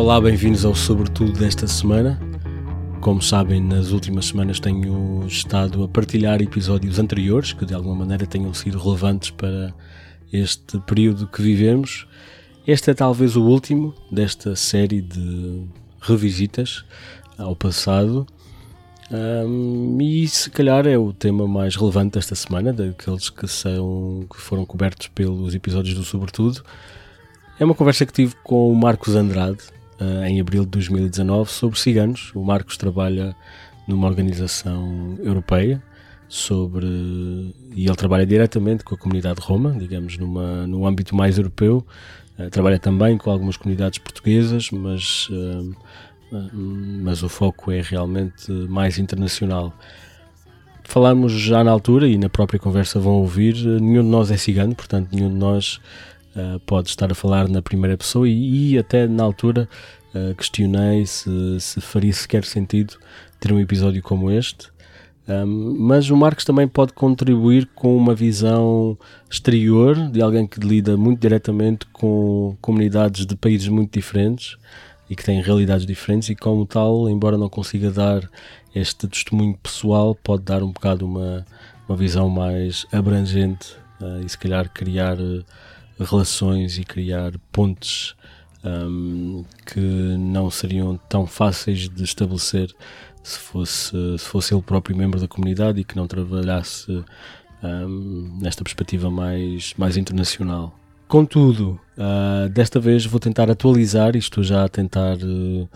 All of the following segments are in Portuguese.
Olá, bem-vindos ao Sobretudo desta semana. Como sabem, nas últimas semanas tenho estado a partilhar episódios anteriores que de alguma maneira tenham sido relevantes para este período que vivemos. Este é talvez o último desta série de revisitas ao passado. Um, e se calhar é o tema mais relevante desta semana, daqueles que, são, que foram cobertos pelos episódios do Sobretudo. É uma conversa que tive com o Marcos Andrade, em abril de 2019 sobre ciganos. O Marcos trabalha numa organização europeia sobre e ele trabalha diretamente com a comunidade Roma, digamos, numa, num âmbito mais europeu. Uh, trabalha também com algumas comunidades portuguesas, mas, uh, mas o foco é realmente mais internacional. Falámos já na altura e na própria conversa vão ouvir, nenhum de nós é cigano, portanto, nenhum de nós uh, pode estar a falar na primeira pessoa e, e até na altura uh, questionei se, se, faria sequer sentido ter um episódio como este. Um, mas o Marcos também pode contribuir com uma visão exterior de alguém que lida muito diretamente com comunidades de países muito diferentes e que têm realidades diferentes e como tal, embora não consiga dar este testemunho pessoal, pode dar um bocado uma, uma visão mais abrangente uh, e se calhar criar uh, relações e criar pontes um, que não seriam tão fáceis de estabelecer se fosse, se fosse ele próprio membro da comunidade e que não trabalhasse um, nesta perspectiva mais, mais internacional. Contudo, uh, desta vez vou tentar atualizar, e estou já a tentar uh,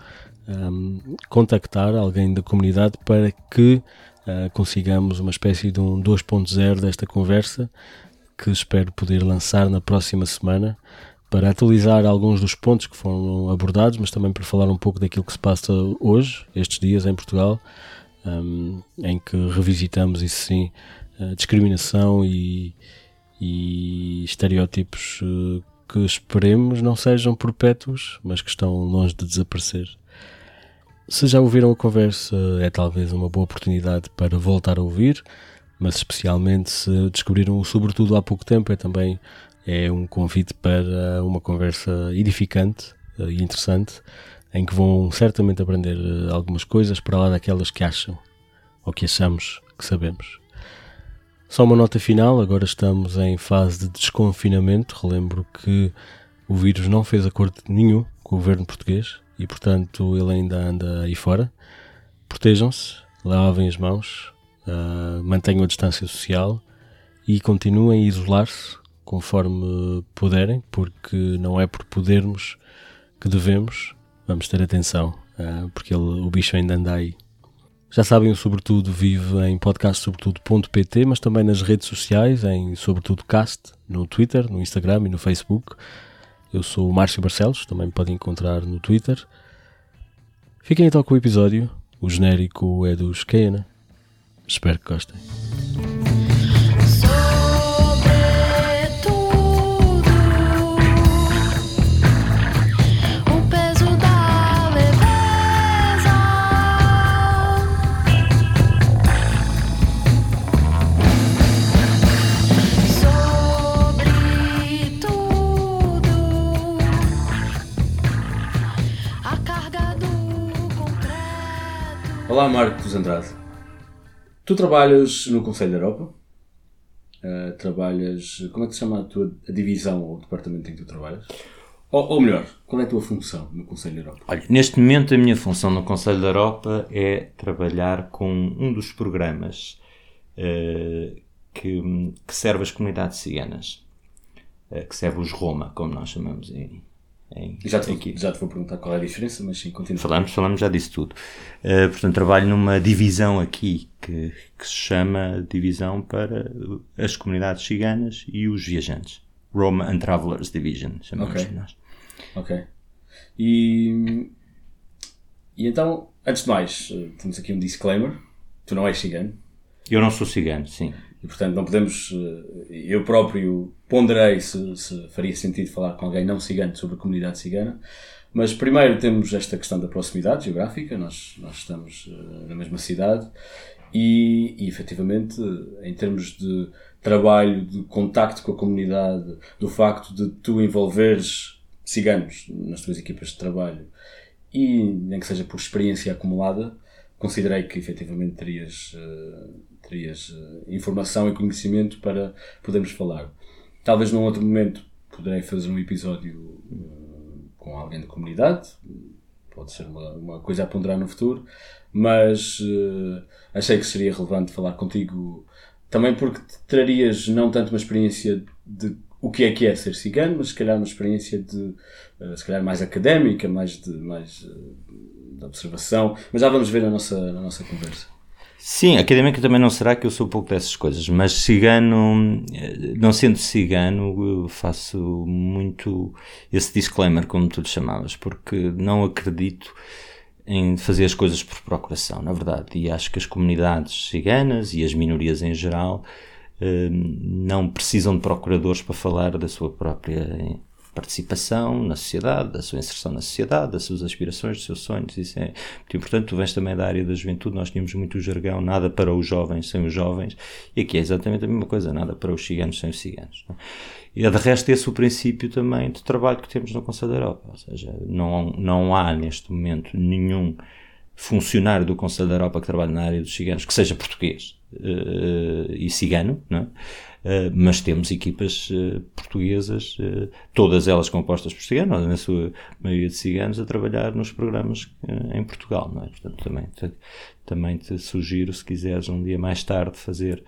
um, contactar alguém da comunidade para que uh, consigamos uma espécie de um 2.0 desta conversa que espero poder lançar na próxima semana para atualizar alguns dos pontos que foram abordados, mas também para falar um pouco daquilo que se passa hoje, estes dias em Portugal, um, em que revisitamos, isso sim, discriminação e, e estereótipos uh, que esperemos não sejam perpétuos, mas que estão longe de desaparecer. Se já ouviram a conversa, é talvez uma boa oportunidade para voltar a ouvir mas especialmente se descobriram sobretudo há pouco tempo, é também é um convite para uma conversa edificante eh, e interessante, em que vão certamente aprender eh, algumas coisas para lá daquelas que acham ou que achamos que sabemos. Só uma nota final, agora estamos em fase de desconfinamento. Relembro que o vírus não fez acordo nenhum com o governo português e, portanto, ele ainda anda aí fora. Protejam-se, lavem as mãos, uh, mantenham a distância social e continuem a isolar-se conforme puderem, porque não é por podermos que devemos, vamos ter atenção, uh, porque ele, o bicho ainda anda aí. Já sabem, o Sobretudo vive em podcastsobretudo.pt, mas também nas redes sociais, em Sobretudo Cast, no Twitter, no Instagram e no Facebook. Eu sou o Márcio Barcelos, também me podem encontrar no Twitter. Fiquem então com o episódio. O genérico é dos Keana. Espero que gostem. Olá, Marcos Andrade. Tu trabalhas no Conselho da Europa, uh, trabalhas. Como é que se chama a tua a divisão ou departamento em que tu trabalhas? Ou, ou, melhor, qual é a tua função no Conselho da Europa? Olha, neste momento a minha função no Conselho da Europa é trabalhar com um dos programas uh, que, que, serve as comunidades ciganas, uh, que serve os Roma, como nós chamamos em, em, já, te vou, já te vou perguntar qual é a diferença, mas sim, continua. Falamos, falamos já disso tudo. Uh, portanto, trabalho numa divisão aqui que, que, se chama Divisão para as Comunidades Ciganas e os Viajantes. Roma and Travelers Division, chamamos okay. nós. Ok. E, e então, antes de mais, eh, temos aqui um disclaimer. Tu não és cigano. Eu não sou cigano, sim. E portanto não podemos, eh, eu próprio ponderei se, se faria sentido falar com alguém não cigano sobre a comunidade cigana, mas primeiro temos esta questão da proximidade geográfica, nós, nós estamos eh, na mesma cidade. E, e efetivamente em termos de trabalho, de contacto com a comunidade, do facto de tu envolveres ciganos nas tuas equipas de trabalho e nem que seja por experiência acumulada, considerei que efetivamente terias, uh, terias uh, informação e conhecimento para podermos falar. Talvez num outro momento poderei fazer um episódio uh, com alguém da comunidade, pode ser uma, uma coisa a ponderar no futuro, mas achei que seria relevante falar contigo também porque trarias não tanto uma experiência de o que é que é ser cigano, mas se calhar uma experiência de, se calhar mais académica, mais de, mais de observação, mas já vamos ver na nossa, na nossa conversa. Sim, académica também não será que eu sou pouco dessas coisas, mas cigano, não sendo cigano, faço muito esse disclaimer, como tu lhe chamavas, porque não acredito em fazer as coisas por procuração, na verdade, e acho que as comunidades ciganas e as minorias em geral eh, não precisam de procuradores para falar da sua própria participação na sociedade, da sua inserção na sociedade, das suas aspirações, dos seus sonhos. Isso é muito importante. Tu vens também da área da juventude, nós tínhamos muito o jargão, nada para os jovens sem os jovens, e aqui é exatamente a mesma coisa, nada para os ciganos sem os ciganos. Não? E é de resto esse o princípio também de trabalho que temos no Conselho da Europa, ou seja, não, não há neste momento nenhum funcionário do Conselho da Europa que trabalhe na área dos ciganos que seja português uh, e cigano, não é? Eh, mas temos equipas uh, portuguesas, uh, todas elas compostas por ciganos, na sua maioria de ciganos, a trabalhar nos programas em Portugal, não é? Portanto, também te, também te sugiro, se quiseres um dia mais tarde fazer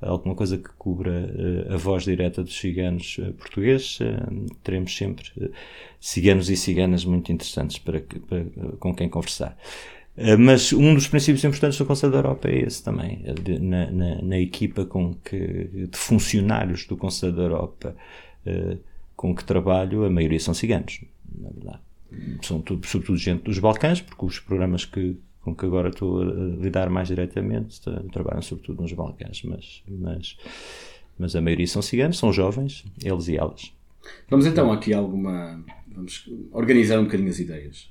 alguma coisa que cubra a voz direta dos ciganos portugueses, teremos sempre ciganos e ciganas muito interessantes para, para com quem conversar. Eh, mas um dos princípios importantes do Conselho da Europa é esse também, de, na, na, na, equipa com que, de funcionários do Conselho da Europa uh, com que trabalho, a maioria são ciganos, na verdade. São tudo, sobretudo gente dos Balcãs, porque os programas que, com que agora estou a lidar mais diretamente trabalham sobretudo nos Balcãs, mas, mas, mas a maioria são ciganos, são jovens, eles e elas. Vamos então aqui alguma. Vamos organizar um bocadinho as ideias.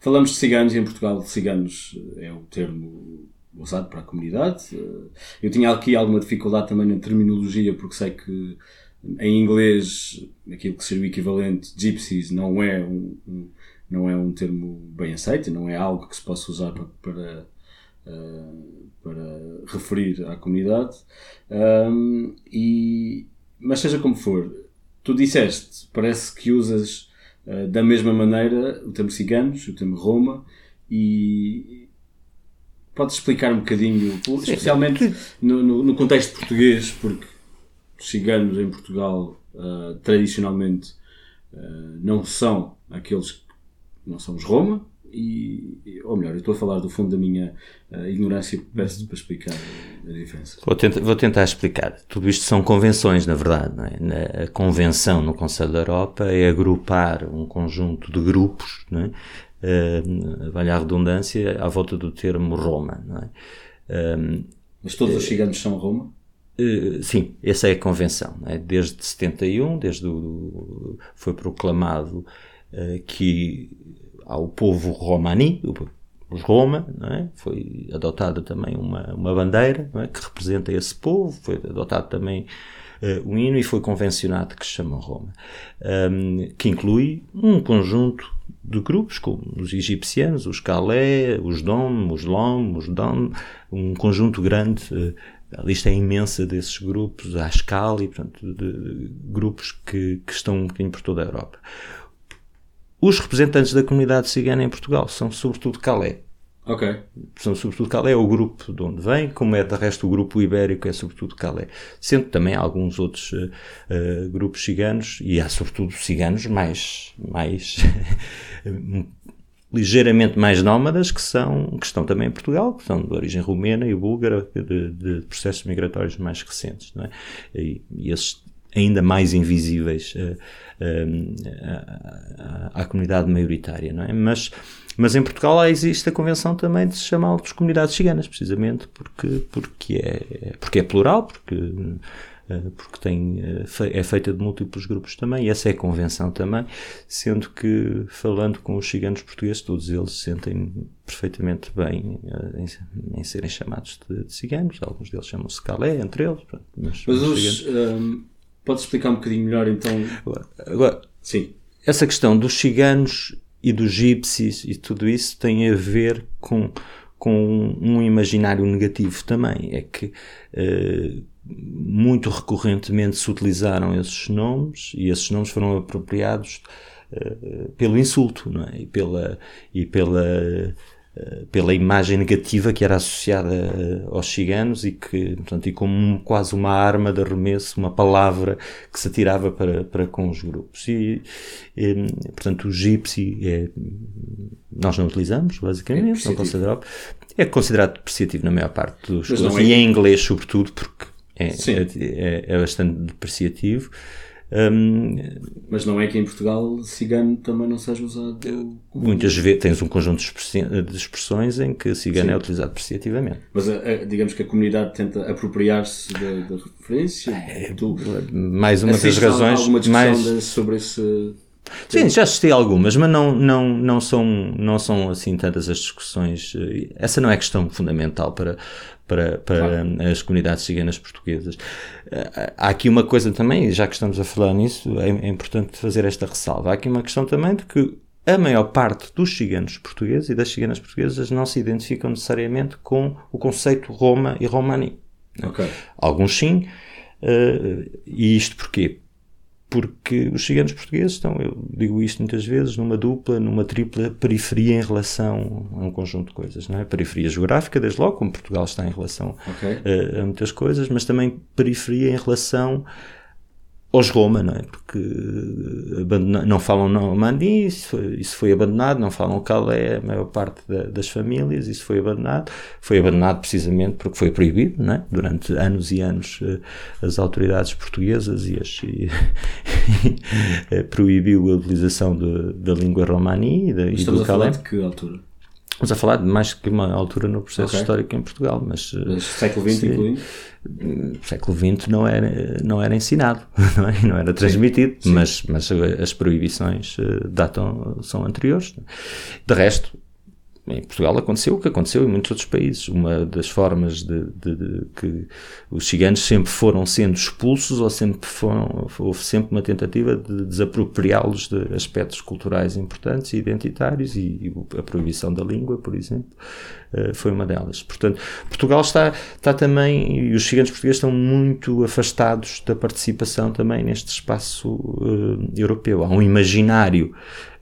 Falamos de ciganos e em Portugal ciganos eh, é o termo usado para a comunidade. Eh, eu tinha aqui alguma dificuldade também na terminologia porque sei que em inglês aquilo que seria o equivalente gypsies não é um, um não é um termo bem aceito, não é algo que se possa usar para, para, para referir à comunidade. Um, e, mas seja como for, tu disseste, parece que usas eh, da mesma maneira, o termo ciganos, o termo Roma, e podes explicar um bocadinho, especialmente no, no, no contexto português, porque os ciganos em Portugal uh, tradicionalmente uh, não são aqueles que não são os Roma, e, ou melhor, eu estou a falar do fundo da minha uh, ignorância, peço-te para explicar a diferença. Vou tentar, vou tentar, explicar. Tudo isto são convenções, na verdade. É? A convenção no Conselho da Europa é agrupar um conjunto de grupos, não é? Uh, vale a redundância, à volta do termo Roma. É? Um, Mas todos os ciganos são Roma? Uh, sim, essa é a convenção. É? Desde 71, desde o, foi proclamado uh, que ao povo romani, os Roma, é? foi adotada também uma, uma bandeira é? que representa esse povo, foi adotado também uh, um hino e foi convencionado que se chama Roma, um, que inclui um conjunto de grupos, como os egipcianos, os Calé, os Dom, os Lom, os Dom, um conjunto grande, uh, a lista é imensa desses grupos, a escala e, portanto, de, de, grupos que, que estão um bocadinho por toda a Europa. Os representantes da comunidade cigana em Portugal são sobretudo Calé. Ok. São sobretudo Calé, é o grupo de onde vem, como é de resto o grupo ibérico, é sobretudo Calé. Sendo também alguns outros uh, uh, grupos ciganos, e há sobretudo ciganos mais, mais ligeiramente mais nómadas que, são, que estão também em Portugal, que são de origem rumena e búlgara, de, de processos migratórios mais recentes. Não é? e, e esses ainda mais invisíveis uh, à, à, comunidade maioritária, não é? Mas, mas em Portugal existe a convenção também de se chamar-los comunidades ciganas, precisamente porque, porque, é, porque é plural, porque, eh, porque tem, é feita de múltiplos grupos também, e essa é a convenção também, sendo que, falando com os ciganos portugueses, todos eles se sentem perfeitamente bem em, em serem chamados de, de, ciganos, alguns deles chamam-se Calé, entre eles. Mas, mas os, um, Podes explicar um bocadinho melhor então? Agora, Sim. essa questão dos ciganos e dos gipsies e tudo isso tem a ver com, com um imaginário negativo também. É que uh, muito recorrentemente se utilizaram esses nomes e esses nomes foram apropriados uh, pelo insulto não é? e pela, e pela pela imagem negativa que era associada eh, aos ciganos e que, portanto, e como quase uma arma de arremesso, uma palavra que se atirava para, para com os grupos. E, e portanto, o gypsy é, nós não utilizamos, basicamente, é não considerado, é considerado depreciativo na maior parte dos coisas, é... e em inglês, sobretudo, porque é, é, é, bastante depreciativo. Um, Mas não é que em Portugal cigano também não seja usado? Muitas vezes tens um conjunto de expressões em que cigano Sim. é utilizado apreciativamente. Mas a, a, digamos que a comunidade tenta apropriar-se da, da, referência? É, tu, mais uma das razões. mais... sobre esse. Sim, já assisti algumas, mas não, não, não, são, não são assim tantas as discussões. Essa não é questão fundamental para, para, para claro. as comunidades ciganas portuguesas. Eh, há aqui uma coisa também, já que estamos a falar nisso, é, é importante fazer esta ressalva. Há aqui uma questão também de que a maior parte dos ciganos portugueses e das ciganas portuguesas não se identificam necessariamente com o conceito Roma e Romani. Okay. Alguns sim. Uh, e isto porquê? Porque os ciganos portugueses estão, eu digo isto muitas vezes, numa dupla, numa tripla periferia em relação a um conjunto de coisas. Não é? Periferia geográfica, desde logo, como Portugal está em relação okay. a, a, muitas coisas, mas também periferia em relação aos Roma, não é? Porque não falam Normandie, isso foi, isso foi abandonado, não falam Calais, a maior parte da, das famílias, isso foi abandonado. Foi abandonado precisamente porque foi proibido, não é? Durante anos e anos eh, as autoridades portuguesas e, as, e, e proibiu a utilização de, da língua romani e, e do Calais. de que altura? Estamos a falar de mais que uma altura no processo okay. histórico em Portugal, mas, mas século XX incluindo? século XX não era, não era ensinado, não, é? não era transmitido, sim, sim. Mas, mas as proibições eh, datam, são anteriores. De resto, em Portugal aconteceu o que aconteceu em muitos outros países. Uma das formas de, de, de que os ciganos sempre foram sendo expulsos ou sempre foram, houve sempre uma tentativa de desapropriá-los de aspectos culturais importantes e identitários e, e, a proibição da língua, por exemplo, foi uma delas. Portanto, Portugal está, está também, e os ciganos portugueses estão muito afastados da participação também neste espaço uh, europeu. Há um imaginário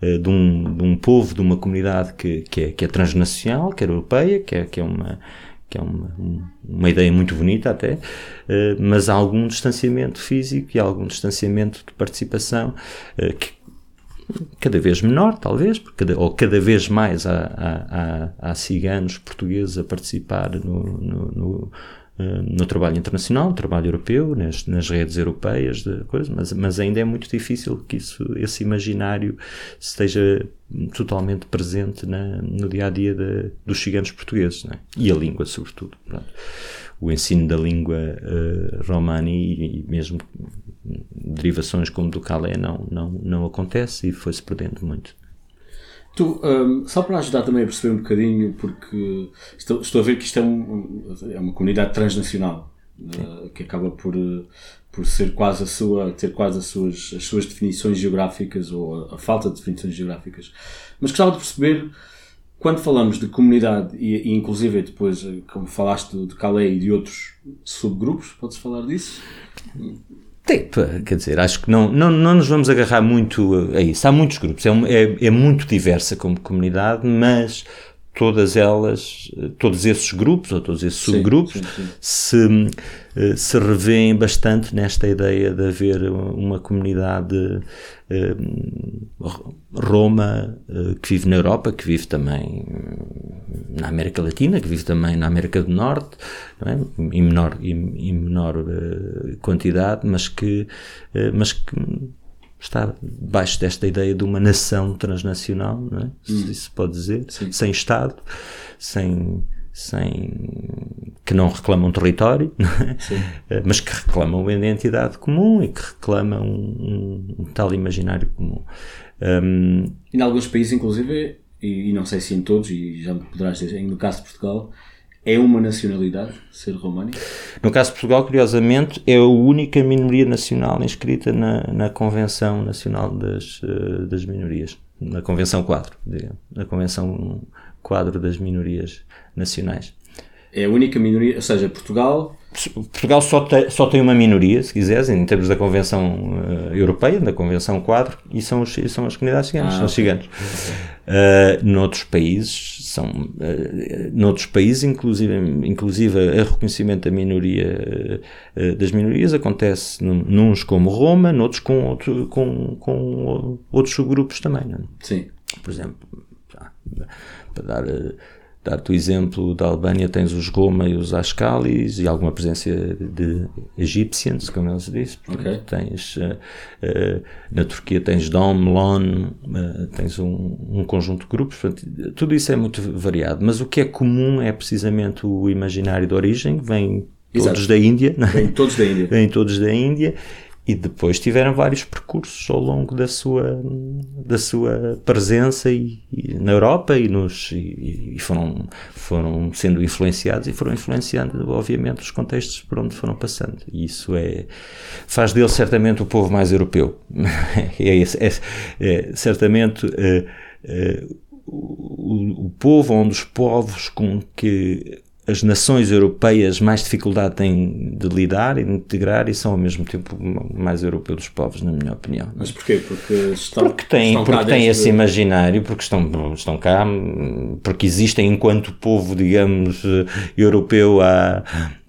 uh, de, um, de um povo, de uma comunidade que, que, é, que é transnacional, que é europeia, que é, que é uma que é uma, uma ideia muito bonita até, mas há algum distanciamento físico e algum distanciamento de participação que, cada vez menor, talvez, cada, ou cada vez mais há, há, há, há ciganos portugueses a participar no, no, no, eh, no trabalho internacional, no trabalho europeu, nas, nas redes europeias, de mas, mas ainda é muito difícil que isso, esse imaginário esteja totalmente presente na, no dia a dia de, dos ciganos portugueses, é? e a língua, sobretudo. Pronto o ensino da língua uh, romani e, mesmo derivações como do calé não, não, não acontece e foi-se perdendo muito. Tu, um, só para ajudar também a perceber um bocadinho, porque estou, estou a ver que isto é, um, é uma comunidade transnacional uh, que acaba por, por ser quase a sua, ter quase as suas, as suas definições geográficas ou a, a falta de definições geográficas. Mas gostava de perceber quando falamos de comunidade e, e inclusive depois, eh, como falaste de Calais e de outros subgrupos, podes falar disso? Tem, quer dizer, acho que não, não, não nos vamos agarrar muito a isso. Há muitos grupos, é, é, é muito diversa como comunidade, mas todas elas, todos esses grupos ou todos esses subgrupos sim, sim, sim. se eh, se revêem bastante nesta ideia de haver uma comunidade eh, Roma eh, que vive na Europa, que vive também na América Latina, que vive também na América do Norte, é? em menor, em, em menor quantidade, mas que, mas que está debaixo desta ideia de uma nação transnacional, não é? Hum. se isso pode dizer, Sim. sem Estado, sem, sem que não reclamam território, não é? mas que reclamam uma identidade comum e que reclamam um, um tal imaginário comum. Um, em alguns países, inclusive, e, e, não sei se em todos, e já me poderás dizer, no caso de Portugal, é uma nacionalidade ser românico? No caso de Portugal, curiosamente, é a única minoria nacional inscrita na, na Convenção Nacional das, uh, das Minorias, na Convenção Quadro, na Convenção Quadro das Minorias Nacionais. É a única minoria, ou seja, Portugal Portugal só tem, só tem uma minoria, se quiseres, em termos da Convenção uh, Europeia, da Convenção Quadro, e são, os, são as comunidades ciganas, ah, são os ciganos. Uh, noutros países, são, uh, noutros países, inclusive, inclusive a reconhecimento da minoria, uh, das minorias acontece nuns como Roma, noutros com, outro, com, com outros subgrupos também. Não? É? Sim. Por exemplo, para dar Dar-te o exemplo da Albânia, tens os Roma e os Ascalis e alguma presença de Egyptians, como eles dizem. Okay. Tens, uh, uh, na Turquia tens Dom, Lon, uh, tens um, um, conjunto de grupos. Portanto, tudo isso é muito variado. Mas o que é comum é precisamente o imaginário de origem, vem todos Exato. da Índia. É? Vêm todos da Índia. Vêm todos da Índia e depois tiveram vários percursos ao longo da sua, da sua presença e, e na Europa e, nos, e, e, foram, foram sendo influenciados e foram influenciando, obviamente, os contextos por onde foram passando. E isso é, faz dele certamente o povo mais europeu. é, é, é, certamente é, o, o povo, um dos povos com que as nações europeias mais dificuldade têm de lidar e de integrar e são ao mesmo tempo mais europeus dos povos, na minha opinião. Mas porquê? Porque estão Porque têm, estão porque têm esse imaginário, porque estão, estão cá, porque existem enquanto povo, digamos, europeu há,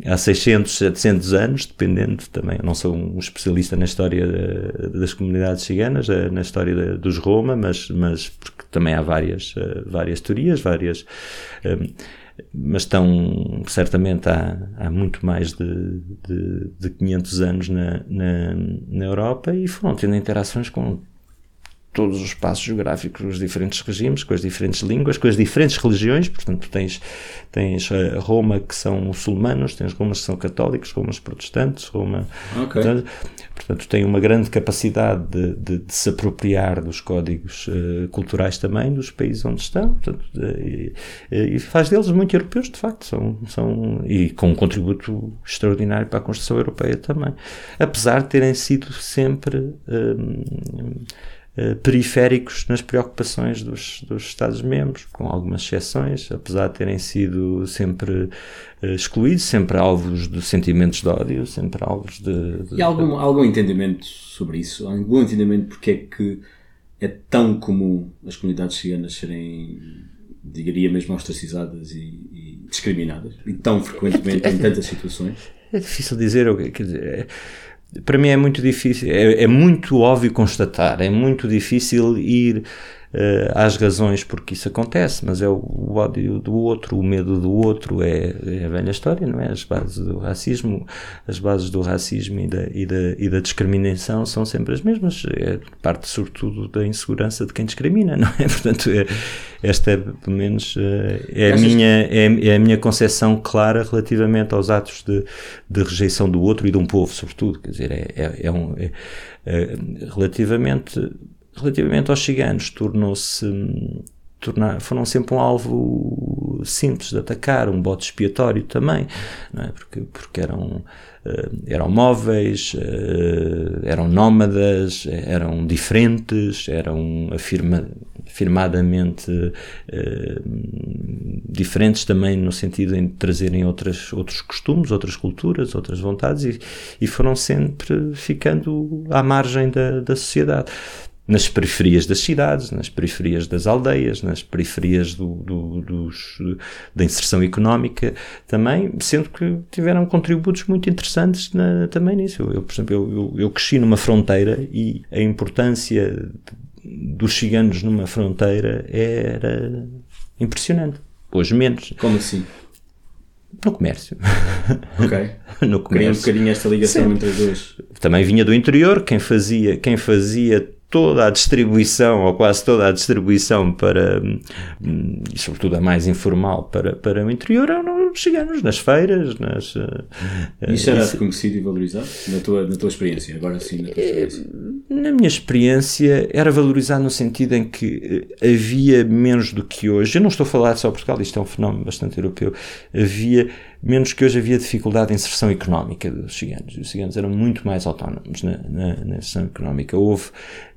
há 600, 700 anos, dependendo também. Eu não sou um especialista na história das comunidades ciganas, eh, na história dos Roma, mas, mas porque também há várias, eh, várias teorias, várias eh, mas estão certamente há, há muito mais de, de, de 500 anos na, na, na Europa e foram tendo interações com todos os espaços geográficos, os diferentes regimes, com as diferentes línguas, com as diferentes religiões. Portanto, tens, tens eh, Roma que são muçulmanos, tens Romas que são católicos, Romas protestantes, Roma. Okay. Portanto, portanto, tem uma grande capacidade de, de, de se apropriar dos códigos uh, culturais também dos países onde estão. Portanto, e, e, faz deles muito europeus, de facto. São, são, e com um contributo extraordinário para a construção europeia também. Apesar de terem sido sempre. Uh, eh, periféricos nas preocupações dos, dos Estados-membros, com algumas exceções, apesar de terem sido sempre uh, excluídos, sempre alvos de sentimentos de ódio, sempre alvos de. de e algum, algum entendimento sobre isso? Algum entendimento porque é que é tão comum as comunidades ciganas serem, diria mesmo, ostracizadas e, e discriminadas? E tão frequentemente em tantas situações? É difícil dizer, quer dizer. É, para mim é muito difícil, é, é, muito óbvio constatar, é muito difícil ir uh, às razões porque isso acontece, mas é o, o, ódio do outro, o medo do outro, é, é, a velha história, não é? As bases do racismo, as bases do racismo e da, e da, e da discriminação são sempre as mesmas, é parte sobretudo da insegurança de quem discrimina, não é? Portanto, é, esta é, pelo menos, eh, é a, minha, é, é, a minha concepção clara relativamente aos atos de, de rejeição do outro e de um povo, sobretudo, quer dizer, é, é, é um, é, relativamente relativamente aos ciganos, tornou-se tornar, foram sempre um alvo simples de atacar, um bote expiatório também, é? porque, porque eram, uh, eram móveis, uh, eram nómadas, eram diferentes, eram afirma, afirmadamente diferentes também no sentido de trazerem outras, outros costumes, outras culturas, outras vontades e, e foram sempre ficando à margem da, da sociedade nas periferias das cidades, nas periferias das aldeias, nas periferias do, do, dos, da inserção económica também, sendo que tiveram contributos muito interessantes na, também nisso. Eu, por exemplo, eu, eu, eu, cresci numa fronteira e a importância dos ciganos numa fronteira era impressionante. Hoje menos. Como assim? No comércio. Ok. no comércio. Queria um bocadinho esta ligação entre as duas. Também vinha do interior, quem fazia, quem fazia toda a distribuição, ou quase toda a distribuição para, hum, e sobretudo a mais informal, para, para o interior, eram ciganos nas feiras. Nas, uh, Isso era isso... reconhecido e valorizado na tua, na tua experiência? Agora sim, na tua experiência. Na minha experiência, era valorizado no sentido em que havia menos do que hoje. Eu não estou a falar só de Portugal, isto é um fenómeno bastante europeu. Havia menos que hoje havia dificuldade de inserção económica dos ciganos. Os ciganos eram muito mais autónomos na, na, na inserção económica. Houve,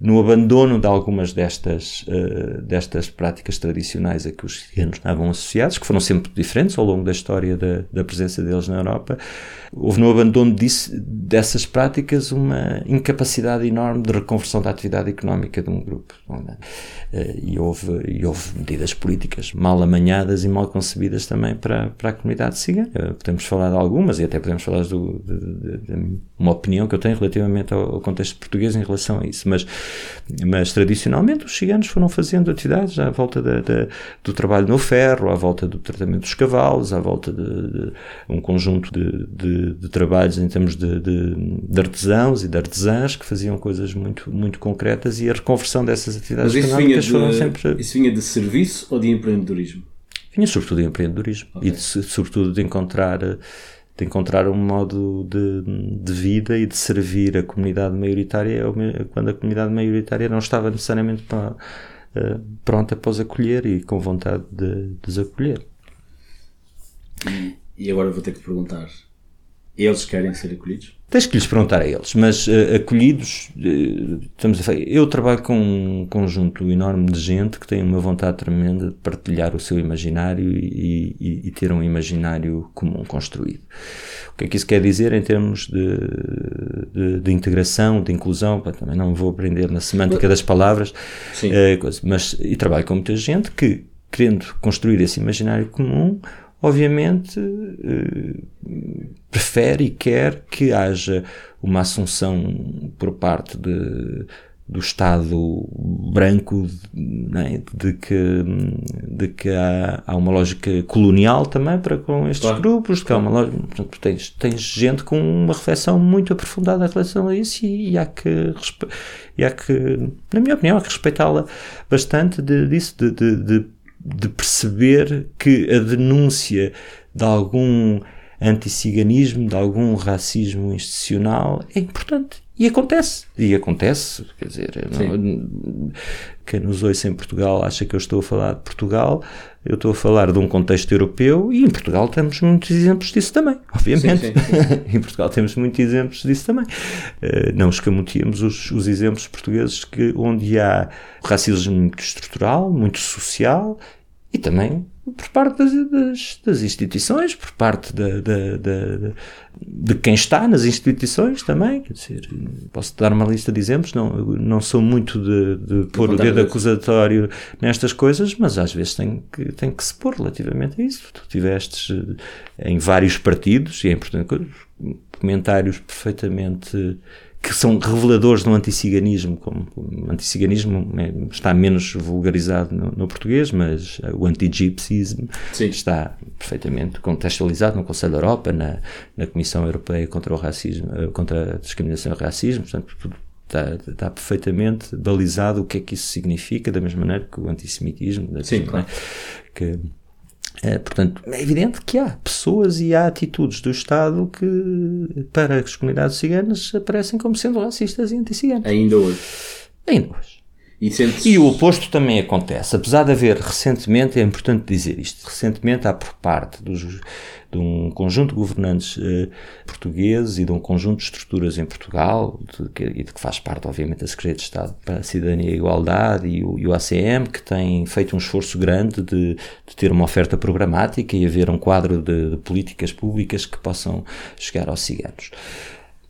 no abandono de algumas destas, uh, destas práticas tradicionais a que os ciganos estavam associados, que foram sempre diferentes ao longo da história da, da presença deles na Europa, houve no abandono disso, dessas práticas uma incapacidade enorme de reconversão da atividade económica de um grupo. É? E, houve, e houve medidas políticas mal amanhadas e mal concebidas também para, para a comunidade cigana. Podemos falar de algumas e até podemos falar do, de, de, de uma opinião que eu tenho relativamente ao, ao, contexto português em relação a isso. Mas, mas tradicionalmente os ciganos foram fazendo atividades à volta da, da, do trabalho no ferro, à volta do tratamento dos cavalos, à volta de, um conjunto de trabalhos em termos de, artesãos e de artesãs que faziam coisas muito, muito concretas e a reconversão dessas atividades económicas foram sempre. Isso vinha de serviço ou de empreendedorismo? Vinha sobretudo de empreendedorismo okay. e de, sobretudo de encontrar de encontrar um modo de, de vida e de servir a comunidade maioritária quando a comunidade maioritária não estava necessariamente para, uh, pronta para os acolher e com vontade de, de os acolher. E agora vou ter que perguntar: eles querem ser acolhidos? Tens que lhes perguntar a eles, mas uh, acolhidos, uh, estamos a eu trabalho com um conjunto enorme de gente que tem uma vontade tremenda de partilhar o seu imaginário e, e, e, ter um imaginário comum construído. O que é que isso quer dizer em termos de, de, de integração, de inclusão? Pá, também não vou aprender na semântica das palavras, uh, mas e trabalho com muita gente que, querendo construir esse imaginário comum, obviamente eh, prefere e quer que haja uma assunção por parte de, do Estado branco né, de que, de que há, há, uma lógica colonial também para com estes claro. grupos, que há uma lógica, portanto, tens, tens gente com uma reflexão muito aprofundada em relação a isso e, e há que e há que, na minha opinião, há que respeitá-la bastante de, disso, de, de, de de perceber que a denúncia de algum anticiganismo, de algum racismo institucional é importante. E acontece. E acontece. Quer dizer, não, quem nos ouça em Portugal acha que eu estou a falar de Portugal. Eu estou a falar de um contexto europeu e em Portugal temos muitos exemplos disso também, obviamente. Sim, sim, sim. em Portugal temos muitos exemplos disso também. Uh, não escamoteamos os, os exemplos portugueses que, onde há racismo muito estrutural, muito social e também por parte das, das, das instituições, por parte da, da, da, de quem está nas instituições também. Quer dizer, posso dar uma lista de exemplos, não, não sou muito de, de pôr o dedo acusatório nestas coisas, mas às vezes tem que, tem que se pôr relativamente a isso. Tu tivestes eh, em vários partidos, e é importante, comentários perfeitamente que são reveladores do anticiganismo, como o anticiganismo né, está menos vulgarizado no, no português, mas o anti-gypsyismo está perfeitamente contextualizado no Conselho da Europa, na, na Comissão Europeia contra o Racismo, eh, contra a Discriminação e o Racismo, portanto, está, está perfeitamente balizado o que é que isso significa, da mesma maneira que o antissemitismo, Sim, claro. que portanto, é evidente que há pessoas e há atitudes do Estado que, para as comunidades ciganas, aparecem como sendo racistas e anti-ciganas. Ainda hoje. Ainda hoje. E, sentes... e, o oposto também acontece. Apesar de haver recentemente, é importante dizer isto, recentemente há por parte dos, de um conjunto de governantes eh, portugueses e de um conjunto de estruturas em Portugal, de que, e de que faz parte, obviamente, a Secretaria de Estado para a Cidadania e a Igualdade e o, e o ACM, que tem feito um esforço grande de, de, ter uma oferta programática e haver um quadro de, de políticas públicas que possam chegar aos ciganos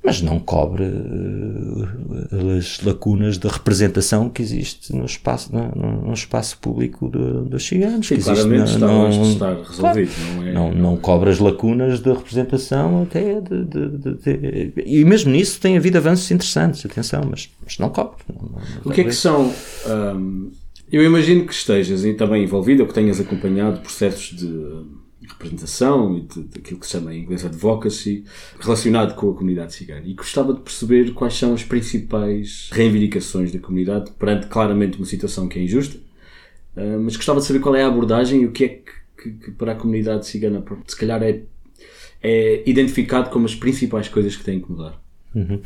mas não cobre uh, as lacunas da representação que existe no espaço, no, no espaço público dos ciganos. Sim, que claramente está não, estar resolvido. Claro, não, é, não, não cobre as lacunas da representação até de, de, de, de, E mesmo nisso tem havido avanços interessantes, atenção, mas, mas não cobre. Não, o que é que são... Um, eu imagino que estejas também envolvido ou que tenhas acompanhado processos de representação e daquilo que se chama em inglês advocacy, relacionado com a comunidade cigana. E gostava de perceber quais são as principais reivindicações da comunidade perante claramente uma situação que é injusta, uh, mas gostava de saber qual é a abordagem e o que é que, que, que para a comunidade cigana, se calhar, é, é identificado como as principais coisas que têm que mudar. Uhum.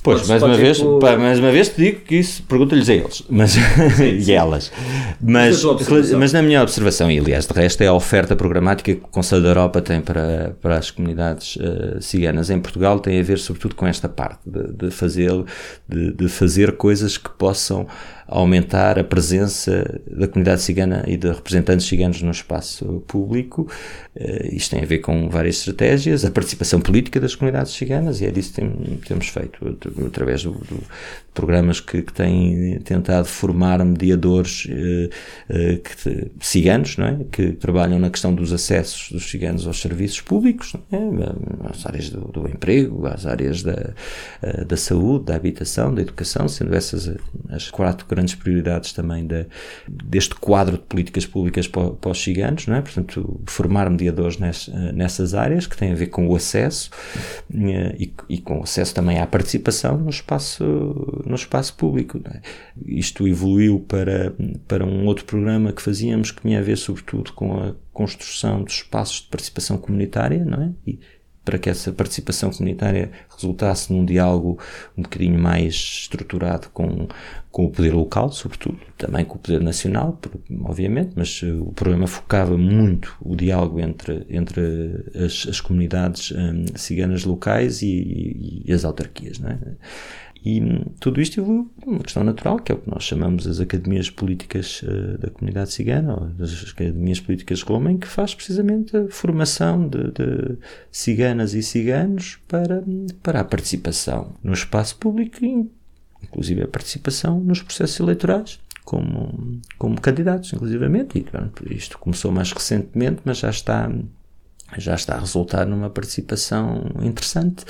Pois, mais uma, vez, pá, mais uma vez te digo que isso pergunta-lhes a eles mas, e elas. Mas, mas na minha observação, e aliás de resto, é a oferta programática que o Conselho da Europa tem para, para as comunidades uh, ciganas em Portugal, tem a ver sobretudo com esta parte de, de, fazer, de, de fazer coisas que possam aumentar a presença da comunidade cigana e de representantes ciganos no espaço público. Uh, isto tem a ver com várias estratégias, a participação política das comunidades ciganas, e é disso que tem, temos feito, através de programas que, que, têm tentado formar mediadores uh, uh, que, ciganos, não é? que trabalham na questão dos acessos dos ciganos aos serviços públicos, é? às áreas do, do, emprego, às áreas da, da saúde, da habitação, da educação, sendo essas as quatro grandes prioridades também de, deste quadro de políticas públicas para, para os ciganos, não é? Portanto, formar mediadores ness, nessas áreas que têm a ver com o acesso eh, e, e com o acesso também à participação no espaço, no espaço público. É? Isto evoluiu para, para um outro programa que fazíamos que tinha a ver sobretudo com a construção dos espaços de participação comunitária, não é? E, para que essa participação comunitária resultasse num diálogo um bocadinho mais estruturado com, com o poder local, sobretudo, também com o poder nacional, obviamente, mas eh, o programa focava muito o diálogo entre, entre as, as comunidades um, ciganas locais e, e, as autarquias. Não é? E tudo isto evoluiu uma questão natural, que é o que nós chamamos as academias políticas uh, da comunidade cigana, ou as academias políticas Roma, em que faz precisamente a formação de, de, ciganas e ciganos para, para a participação no espaço público, inclusive a participação nos processos eleitorais. Como, como candidatos, inclusivamente, e isto começou mais recentemente, mas já está já está a resultar numa participação interessante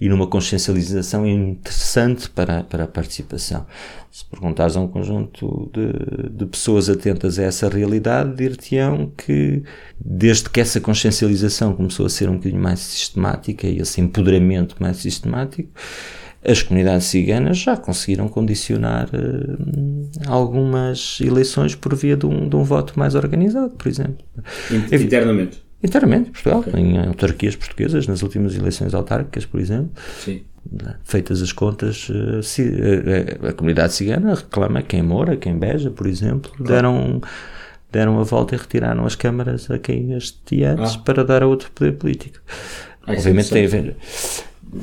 e numa consciencialização interessante para, para a participação. Se perguntares a um conjunto de, de pessoas atentas a essa realidade, dir-te-ão que desde que essa consciencialização começou a ser um bocadinho mais sistemática e esse empoderamento mais sistemático, as comunidades ciganas já conseguiram condicionar uh, algumas eleições por via de um, de um voto mais organizado, por exemplo. Internamente. Internamente, Portugal, okay. em autarquias portuguesas, nas últimas eleições autárquicas, por exemplo. Sim. Feitas as contas, eh, eh, eh, a comunidade cigana reclama que em Moura, que em Beja, por exemplo, claro. deram, deram a volta e retiraram as câmaras a quem as tinha antes ah. para dar a outro poder político. Ah, Obviamente tem a ver.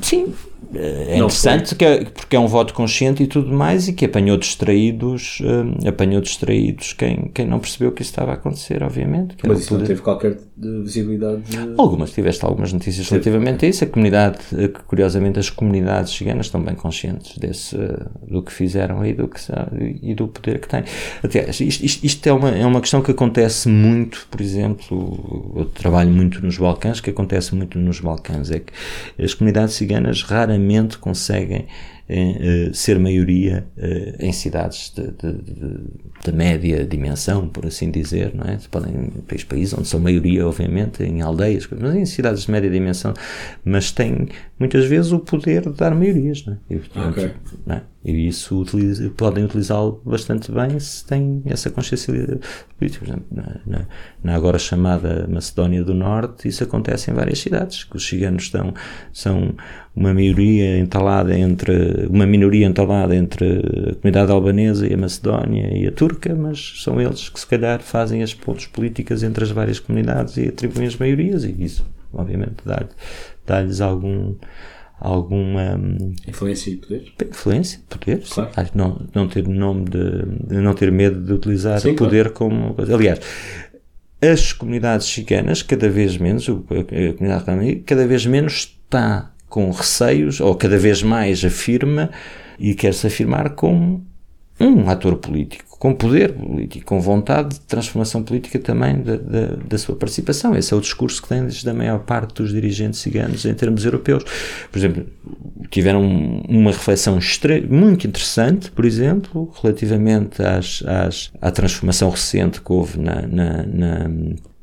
Sim, é interessante que é, porque é um voto consciente e tudo mais e que apanhou distraídos uh, apanhou distraídos quem, quem não percebeu que isso estava a acontecer, obviamente. Mas isso poder... não teve qualquer visibilidade? De... Algumas, tiveste algumas notícias relativamente a isso. A comunidade, eh, curiosamente, as comunidades ciganas estão bem conscientes desse, do que fizeram e do, que, e do poder que têm. Até, isto, isto, isto é, uma, é uma questão que acontece muito, por exemplo, eu trabalho muito nos Balcãs, que acontece muito nos Balcãs, é que as comunidades ciganas raramente raramente conseguem eh, ser maioria eh, em cidades de, de, de, média dimensão, por assim dizer, não é? Podem países, países onde são maioria, obviamente, em aldeias, mas em cidades de média dimensão, mas têm muitas vezes o poder de dar maiorias, não é? E, portanto, okay. não é? e isso utiliza, podem utilizá-lo bastante bem se têm essa consciência política. Por exemplo, na, na, na, agora chamada Macedónia do Norte, isso acontece em várias cidades, que os ciganos estão, são uma maioria entalada entre uma minoria entalada entre a comunidade albanesa e a Macedónia e a turca, mas são eles que se calhar fazem as pontes políticas entre as várias comunidades e atribuem as maiorias e isso obviamente dá-lhes dá algum alguma hum, influência e poder influência poder claro. não não ter nome de não ter medo de utilizar Sim, poder claro. como aliás as comunidades chicanas cada vez menos a comunidade cada vez menos está com receios, ou cada vez mais afirma e quer se afirmar como um ator político, com poder político, com vontade de transformação política também da, da, da, sua participação. Esse é o discurso que tem desde a maior parte dos dirigentes ciganos em termos europeus. Por exemplo, tiveram uma reflexão muito interessante, por exemplo, relativamente às, às, à transformação recente que houve na, na, na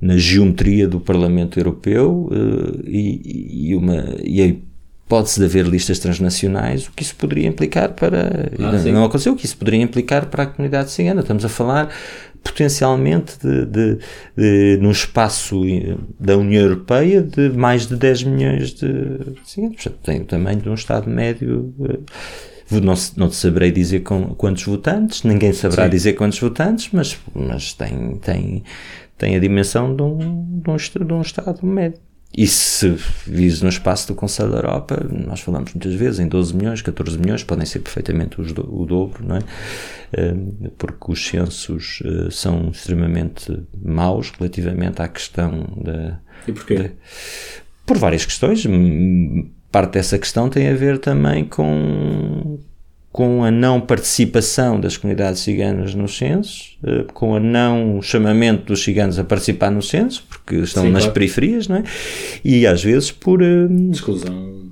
na geometria do Parlamento Europeu uh, e, e, uma, e a de haver listas transnacionais, o que isso poderia implicar para. Ah, não, não, aconteceu, o que isso poderia implicar para a comunidade cigana. Estamos a falar potencialmente de, de, de, num espaço da União Europeia de mais de 10 milhões de ciganos. Portanto, tem o tamanho de um Estado médio. Uh, não, não te saberei dizer com, quantos votantes, ninguém saberá Sim. dizer quantos votantes, mas, mas tem, tem, tem a dimensão de um, de um, de um Estado médio. E se vis no espaço do Conselho da Europa, nós falamos muitas vezes em 12 milhões, 14 milhões, podem ser perfeitamente do, o dobro, não é? Porque os censos eh, são extremamente maus relativamente à questão da. E porquê? De, por várias questões parte dessa questão tem a ver também com, com a não participação das comunidades ciganas nos censos, eh, com a não chamamento dos ciganos a participar no censo, porque estão Sim, nas claro. periferias, não é? E às vezes por. Eh, Exclusão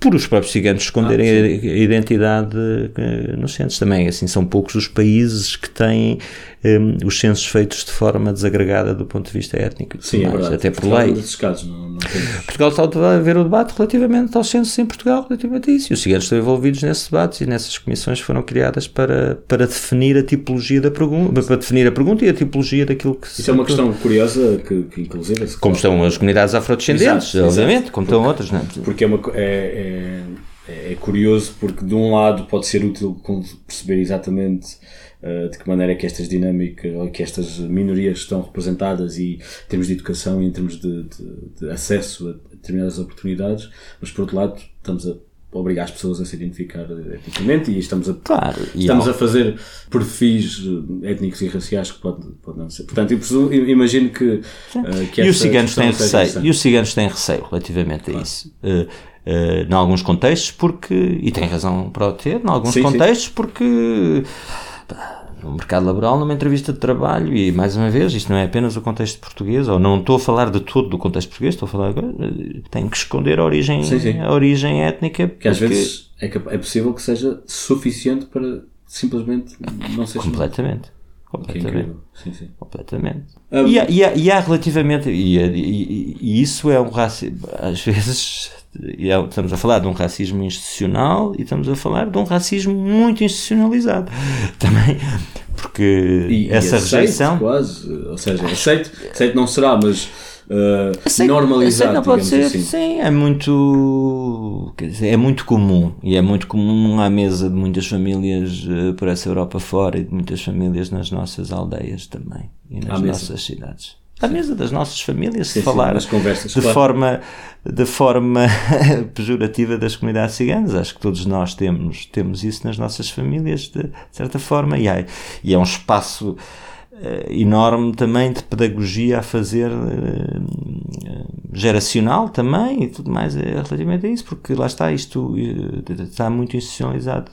por os próprios ciganos esconderem ah, a, identidade uh, nos censos também. Assim, são poucos os países que têm um, os censos feitos de forma desagregada do ponto de vista étnico. Sim, é verdade. Até por lei. Casos, não, não Portugal está a ver o debate relativamente aos censos em Portugal, relativamente a isso. E os ciganos estão envolvidos nesse debate e nessas comissões foram criadas para, para definir a tipologia da pergunta, para definir a pergunta e a tipologia daquilo que Isso é uma questão curiosa que, que inclusive... Como estão as comunidades afrodescendentes, exato, obviamente, exato. como estão outras, não é? Porque é, uma, é, é, é curioso porque de um lado pode ser útil perceber exatamente eh, de que maneira é que estas dinâmicas, ou que estas minorias estão representadas e em termos de educação e em termos de, de, de acesso a determinadas oportunidades, mas por outro lado estamos a obrigar as pessoas a se identificar etnicamente e estamos a, claro, estamos a fazer perfis eh, étnicos e raciais que podem pode não ser. Portanto, eu, presumo, imagino que, uh, que e os ciganos têm receio E os ciganos têm receio relativamente claro. a isso. Uh, uh, em alguns contextos, porque, e tem razão para o ter, em alguns sim, contextos, sim. porque no mercado laboral, numa entrevista de trabalho, e mais uma vez, isto não é apenas o contexto português, ou não estou a falar de todo do contexto português, estou a falar agora, tenho que esconder a origem, sim, sim. A origem étnica. Que às vezes é, é possível que seja suficiente para simplesmente não ser Completamente. Completamente. Sim, sim. Completamente. Um, e, há, e, há, e, há, relativamente. E, e, e isso é um racismo. Às vezes e é, estamos a falar de um racismo institucional e estamos a falar de um racismo muito institucionalizado. Também porque e, essa e aceito, rejeição quase ou seja aceito, aceito não será mas uh, aceito, normalizado aceito não pode ser assim. sim é muito dizer, é muito comum e é muito comum à mesa de muitas famílias uh, por essa Europa fora e de muitas famílias nas nossas aldeias também e nas nossas cidades à mesa das nossas famílias, sim, se falar sim, conversas, de, claro. forma, de forma pejorativa das comunidades ciganas. Acho que todos nós temos, temos isso nas nossas famílias, de, de certa forma, e, há, e é um espaço uh, enorme também de pedagogia a fazer uh, geracional também e tudo mais é relativamente a isso, porque lá está, isto está muito institucionalizado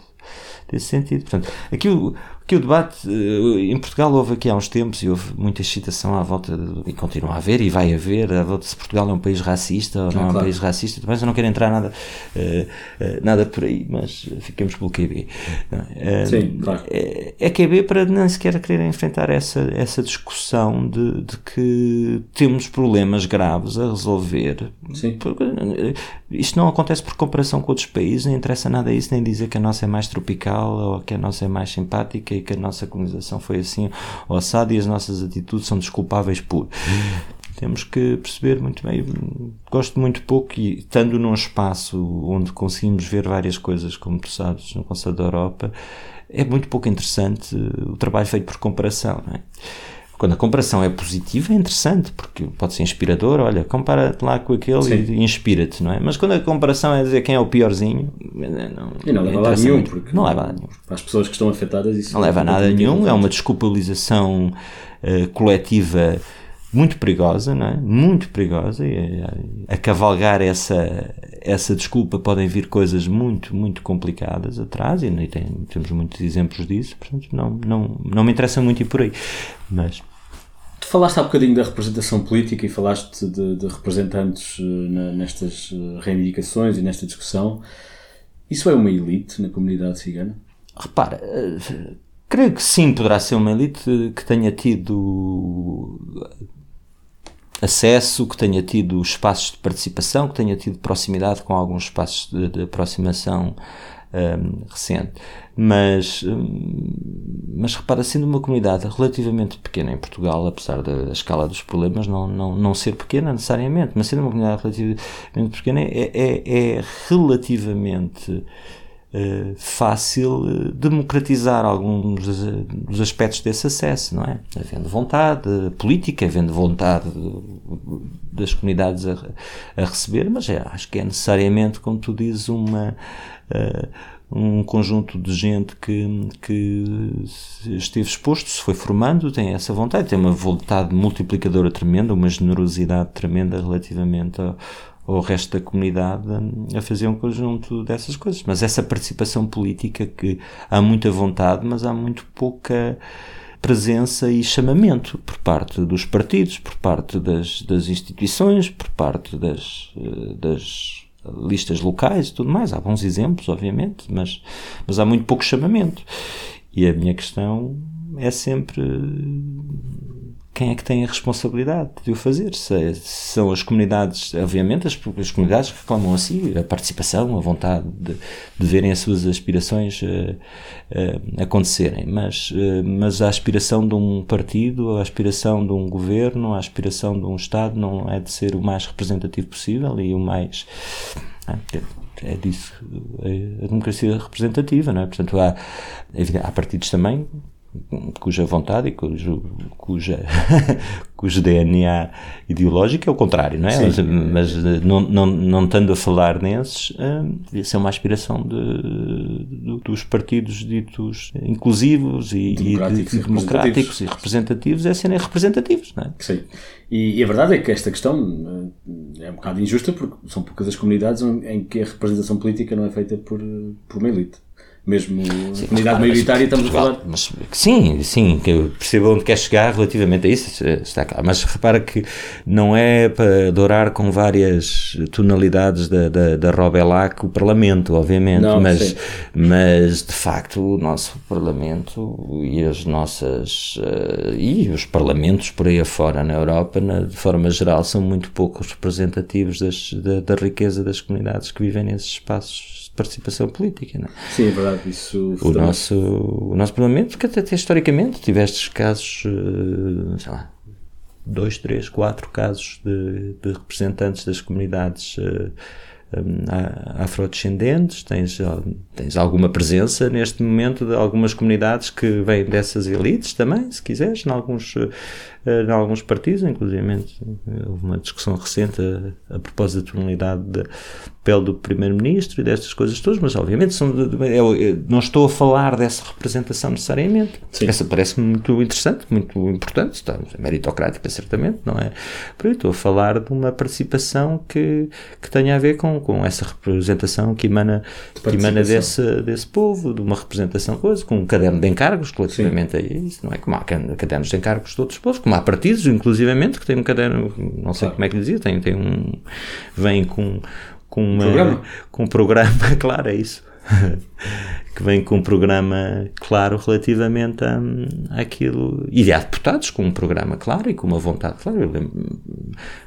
nesse sentido. Portanto, aqui o, que o debate eh, em Portugal houve aqui há uns tempos e houve muita excitação à volta de, e continua a haver e vai haver à volta se Portugal é um país racista ou não, é um país racista mas eu não quero entrar nada uh, uh, nada por aí mas fiquemos pelo QB uh, Sim, claro. é, é QB para nem sequer querer enfrentar essa, essa discussão de, de que temos problemas graves a resolver Sim. isto não acontece por comparação com outros países nem interessa nada isso nem dizer que a nossa é mais tropical ou que a nossa é mais simpática que a nossa colonização foi assim ossada e as nossas atitudes são desculpáveis por. Temos que perceber muito bem. Gosto muito pouco e estando num espaço onde conseguimos ver várias coisas, como tu sabes, no Conselho da Europa, é muito pouco interessante o trabalho feito por comparação. Não é? Quando a comparação é positiva é interessante, porque pode ser inspirador, olha, compara-te lá com aquele Sim. e inspira-te, não é? Mas quando a comparação é dizer quem é o piorzinho, não, e não leva a nada nenhum, porque não leva a nenhum. Para as pessoas que estão afetadas isso não leva a nada nenhum, é uma desculpabilização uh, coletiva muito perigosa, não é? Muito perigosa e a, a cavalgar essa essa desculpa podem vir coisas muito, muito complicadas atrás e, e tem, temos muitos exemplos disso, portanto não, não, não me interessa muito ir por aí. Mas Tu falaste há bocadinho da representação política e falaste de, de representantes uh, nestas uh, reivindicações e nesta discussão. Isso é uma elite na comunidade cigana? Repara, creio que sim, poderá ser uma elite que tenha tido acesso, que tenha tido espaços de participação, que tenha tido proximidade com alguns espaços de, de aproximação um, recente. Mas, um, mas repara, sendo uma comunidade relativamente pequena em Portugal, apesar da escala dos problemas não, não, não ser pequena necessariamente, mas sendo uma comunidade relativamente pequena, é, é, é relativamente fácil uh, democratizar alguns dos, dos, aspectos desse acesso, não é? Havendo vontade política, havendo vontade das comunidades a, a receber, mas é, acho que é necessariamente, como tu dizes, uma uh, um conjunto de gente que, que esteve exposto, se foi formando, tem essa vontade, tem uma vontade multiplicadora tremenda, uma generosidade tremenda relativamente ao, ao resto da comunidade a fazer um conjunto dessas coisas. Mas essa participação política que há muita vontade, mas há muito pouca presença e chamamento por parte dos partidos, por parte das, das instituições, por parte das, eh, das listas locais e tudo mais. Há bons exemplos, obviamente, mas, mas há muito pouco chamamento. E a minha questão é sempre quem é que tem a responsabilidade de o fazer? Se, são as comunidades, obviamente, as, as comunidades que reclamam assim, a participação, a vontade de, de verem as suas aspirações uh, uh, acontecerem, mas, uh, mas a aspiração de um partido, a aspiração de um governo, a aspiração de um Estado não é de ser o mais representativo possível e o mais. É, é disso é a democracia representativa, não é? Portanto, há, há partidos também cuja vontade e cujo, cuja, cujo DNA ideológico é o contrário, não é? Mas, mas, não, não, não estando a falar nesses, uh, devia ser uma aspiração de, de, dos partidos ditos inclusivos e democráticos e, e, democráticos e representativos, é serem representativos, não é? Sim. E, e, a verdade é que esta questão eh, é um bocado injusta porque são poucas as comunidades em que a representação política não é feita por, por uma elite mesmo sim, comunidade maioritária, estamos Portugal, a falar. Mas, sim, sim, que eu percebo onde quer chegar relativamente a isso, está claro. Mas repara que não é para adorar com várias tonalidades da, da, da Robelac o Parlamento, obviamente, não, mas, mas de facto o nosso Parlamento e as nossas. Uh, e os parlamentos por aí afora na Europa, na, de forma geral, são muito pouco representativos das, da, da riqueza das comunidades que vivem nesses espaços participação política. Não é? Sim, é verdade. Isso o, nosso, o nosso Parlamento, porque até, até historicamente tiveste casos, eh, sei lá, dois, três, quatro casos de, de representantes das comunidades uh, um, afrodescendentes, tens, tens alguma presença neste momento de algumas comunidades que vêm dessas elites também, se quiseres, em alguns, em alguns partidos, inclusive houve uma discussão recente a, a propósito da tonalidade de, papel do Primeiro-Ministro e destas coisas todas, mas obviamente são, eu, eu não estou a falar dessa representação necessariamente. Sim. Essa parece-me muito interessante, muito importante, está, é meritocrática certamente, não é? Por estou a falar de uma participação que, que tenha a ver com, com essa representação que emana, que emana desse, desse povo, de uma representação coisa, com um caderno de encargos relativamente Sim. a isso, não é? Como há cadernos de encargos de outros povos, como há partidos, inclusivamente, que têm um caderno, não sei claro. como é que dizia, tem, tem um, vem com com, uma, programa. com um programa, claro, é isso. que vem com um programa claro relativamente a, àquilo. E há deputados com um programa claro e com uma vontade clara. Eu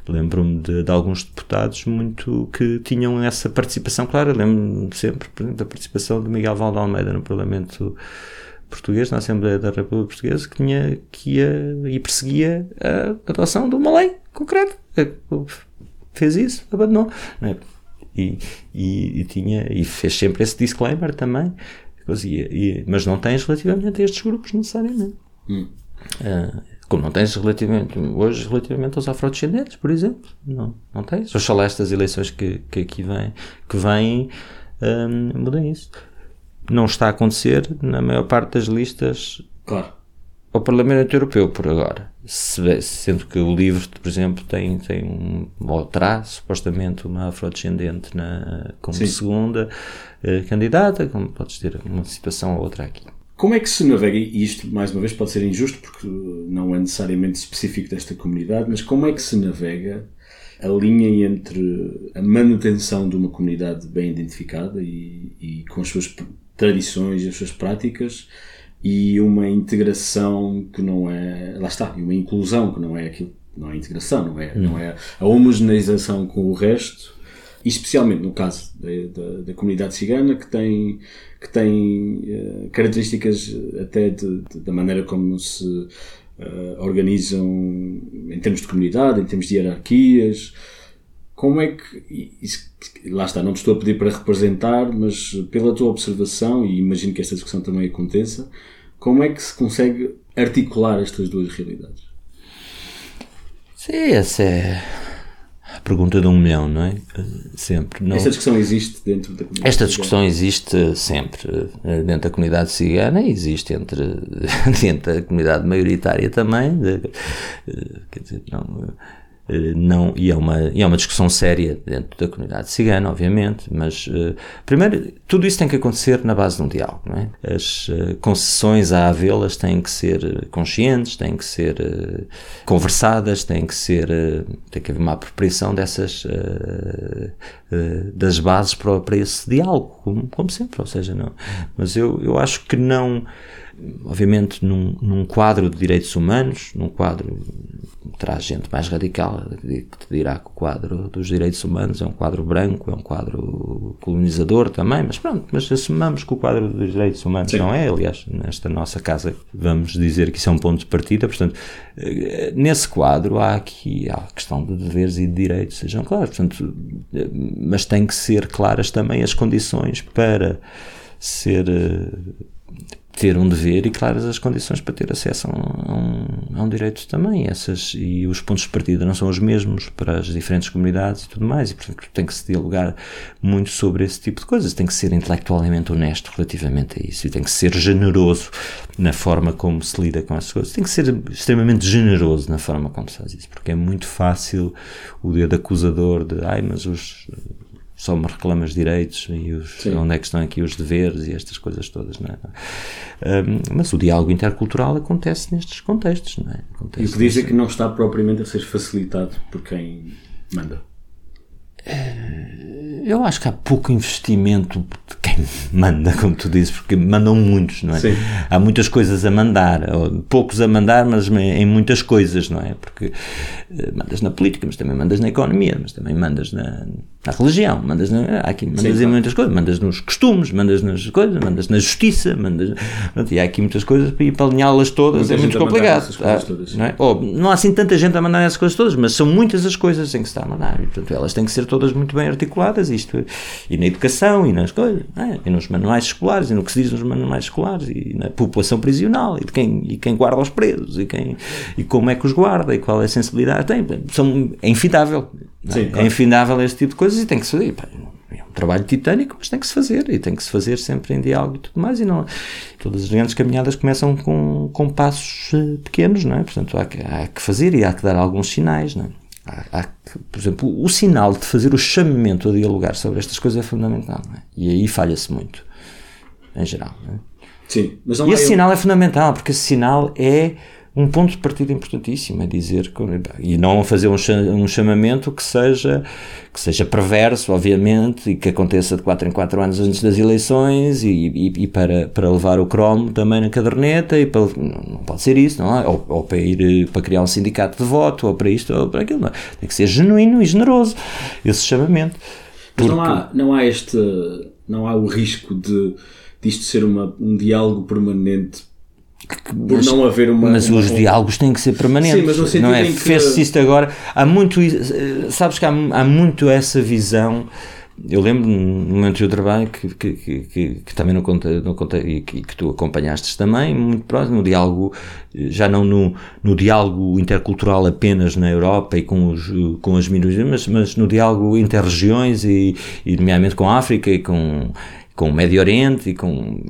lembro-me de, de, alguns deputados muito que tinham essa participação clara. Lembro-me sempre, por exemplo, da participação de Miguel Valde Almeida no Parlamento português, na Assembleia da República Portuguesa, que, tinha, que ia e perseguia a adoção de uma lei concreta. Fez isso, abandonou. É? e, e, e, tinha, e fez sempre esse disclaimer também, e, mas não tens relativamente a estes grupos necessariamente. Hum. Uh, como não tens relativamente, hoje relativamente aos afrodescendentes, por exemplo, não, não tens. Oxalá estas eleições que, que aqui vêm, que vêm um, mudem isso. Não está a acontecer na maior parte das listas claro ao Parlamento Europeu por agora. Sendo que o livro, por exemplo, tem, tem um, ou traz supostamente uma afrodescendente na, como Sim. segunda eh, candidata, como podes ter uma situação ou outra aqui. Como é que se navega, e isto mais uma vez pode ser injusto porque não é necessariamente específico desta comunidade, mas como é que se navega a linha entre a manutenção de uma comunidade bem identificada e, e com as suas tradições e as suas práticas e uma integração que não é. Lá está, e uma inclusão que não é aquilo não é integração, não é, não é a homogeneização com o resto, e especialmente no caso da, da, da comunidade cigana, que tem, que tem uh, características até de, de, da maneira como se uh, organizam em termos de comunidade, em termos de hierarquias. Como é que. Isso, lá está, não te estou a pedir para representar, mas pela tua observação, e imagino que esta discussão também aconteça, como é que se consegue articular estas duas realidades? Sim, essa é a pergunta de um milhão, não é? Sempre. Não... Esta discussão existe dentro da comunidade Esta discussão cigana? existe sempre dentro da comunidade cigana e existe entre, dentro da comunidade maioritária também. De, eh, quer dizer, não não, e, é uma, e é uma discussão séria dentro da comunidade cigana, obviamente, mas uh, primeiro, tudo isso tem que acontecer na base de um diálogo. É? As uh, concessões a havê-las têm que ser conscientes, têm que ser conversadas, têm que ser, tem que haver uma apropriação dessas, das bases para, para esse diálogo, como, como sempre, ou seja, não. Mas eu, eu acho que não obviamente num, num, quadro de direitos humanos, num quadro traz gente mais radical que te dirá que o quadro dos direitos humanos é um quadro branco, é um quadro colonizador também, mas pronto, mas assumamos que o quadro dos direitos humanos Sim. não é, aliás, nesta nossa casa vamos dizer que isso é um ponto de partida, portanto, eh, nesse quadro há aqui há a questão de deveres e de direitos sejam claros, portanto, eh, mas tem que ser claras também as condições para ser eh, ter um dever e claras as condições para ter acesso a um, a um, direito também. Essas, e os pontos de partida não são os mesmos para as diferentes comunidades e tudo mais, e portanto tem que se dialogar muito sobre esse tipo de coisas. Tem que ser intelectualmente honesto relativamente a isso e tem que ser generoso na forma como se lida com essas coisas. Tem que ser extremamente generoso na forma como se faz isso, porque é muito fácil o dedo acusador de ai, mas os só me reclamas direitos e os, onde é que estão aqui os deveres e estas coisas todas, não é? Um, mas o diálogo intercultural acontece nestes contextos, não é? Acontece e o que diz é que não está propriamente a ser facilitado por quem manda. Eh, eu acho que há pouco investimento de quem manda, como tu dizes, porque mandam muitos, não é? Sim. Há muitas coisas a mandar, poucos a mandar, mas em muitas coisas, não é? Porque eh, mandas na política, mas também mandas na economia, mas também mandas na, na religião, mandas, na, aqui, mandas Sim, em muitas coisas, mandas nos costumes, mandas nas coisas, mandas na justiça, mandas, e há aqui muitas coisas para ir para alinhá-las todas, Muita é muito complicado. Ah, não, é? Ou, não há assim tanta gente a mandar essas coisas todas, mas são muitas as coisas em que se está a mandar, e portanto elas têm que ser todas muito bem articuladas, isto, e na educação, e nas coisas, é? e nos manuais escolares, e no que se diz nos manuais escolares, e na população prisional, e quem, e quem guarda os presos, e, quem, e como é que os guarda, e qual é a sensibilidade tem, são, é infindável, é? Sim, claro. é infindável este tipo de coisas, e tem que se fazer, é um trabalho titânico, mas tem que se fazer, e tem que se fazer sempre em diálogo e tudo mais, e não, todas as grandes caminhadas começam com, com passos eh, pequenos, não é? Portanto, há que, há que fazer e há que dar alguns sinais, não é? Há, há, por exemplo, o sinal de fazer o chamamento a dialogar sobre estas coisas é fundamental. É? E aí falha-se muito, em geral. É? Sim, mas e esse eu... sinal é fundamental, porque esse sinal é um ponto de partida importantíssimo, é dizer que, e não fazer um, chamamento que seja que seja perverso, obviamente, e que aconteça de 4 em 4 anos antes das eleições e, e, e, para, para levar o cromo também na caderneta e para, não pode ser isso, não é? Ou, ou, para ir para criar um sindicato de voto ou para isto ou para aquilo, não é? Tem que ser genuíno e generoso esse chamamento. Mas porque... não há, não há este não há o risco de disto ser uma, um diálogo permanente por mas, não haver uma. Mas uma, os diálogos têm que ser permanentes. Sim, mas no sentido não é? Que... Fez-se isto agora. Há muito. Sabes que há, há muito essa visão. Eu lembro no meu anterior trabalho que, que, que, que, também não contei, não contei e que, que tu acompanhaste também, muito próximo, no diálogo, já não no, no diálogo intercultural apenas na Europa e com, os, com as minorias, mas, mas no diálogo interregiões e, e, nomeadamente com a África e com, com o Médio Oriente e com.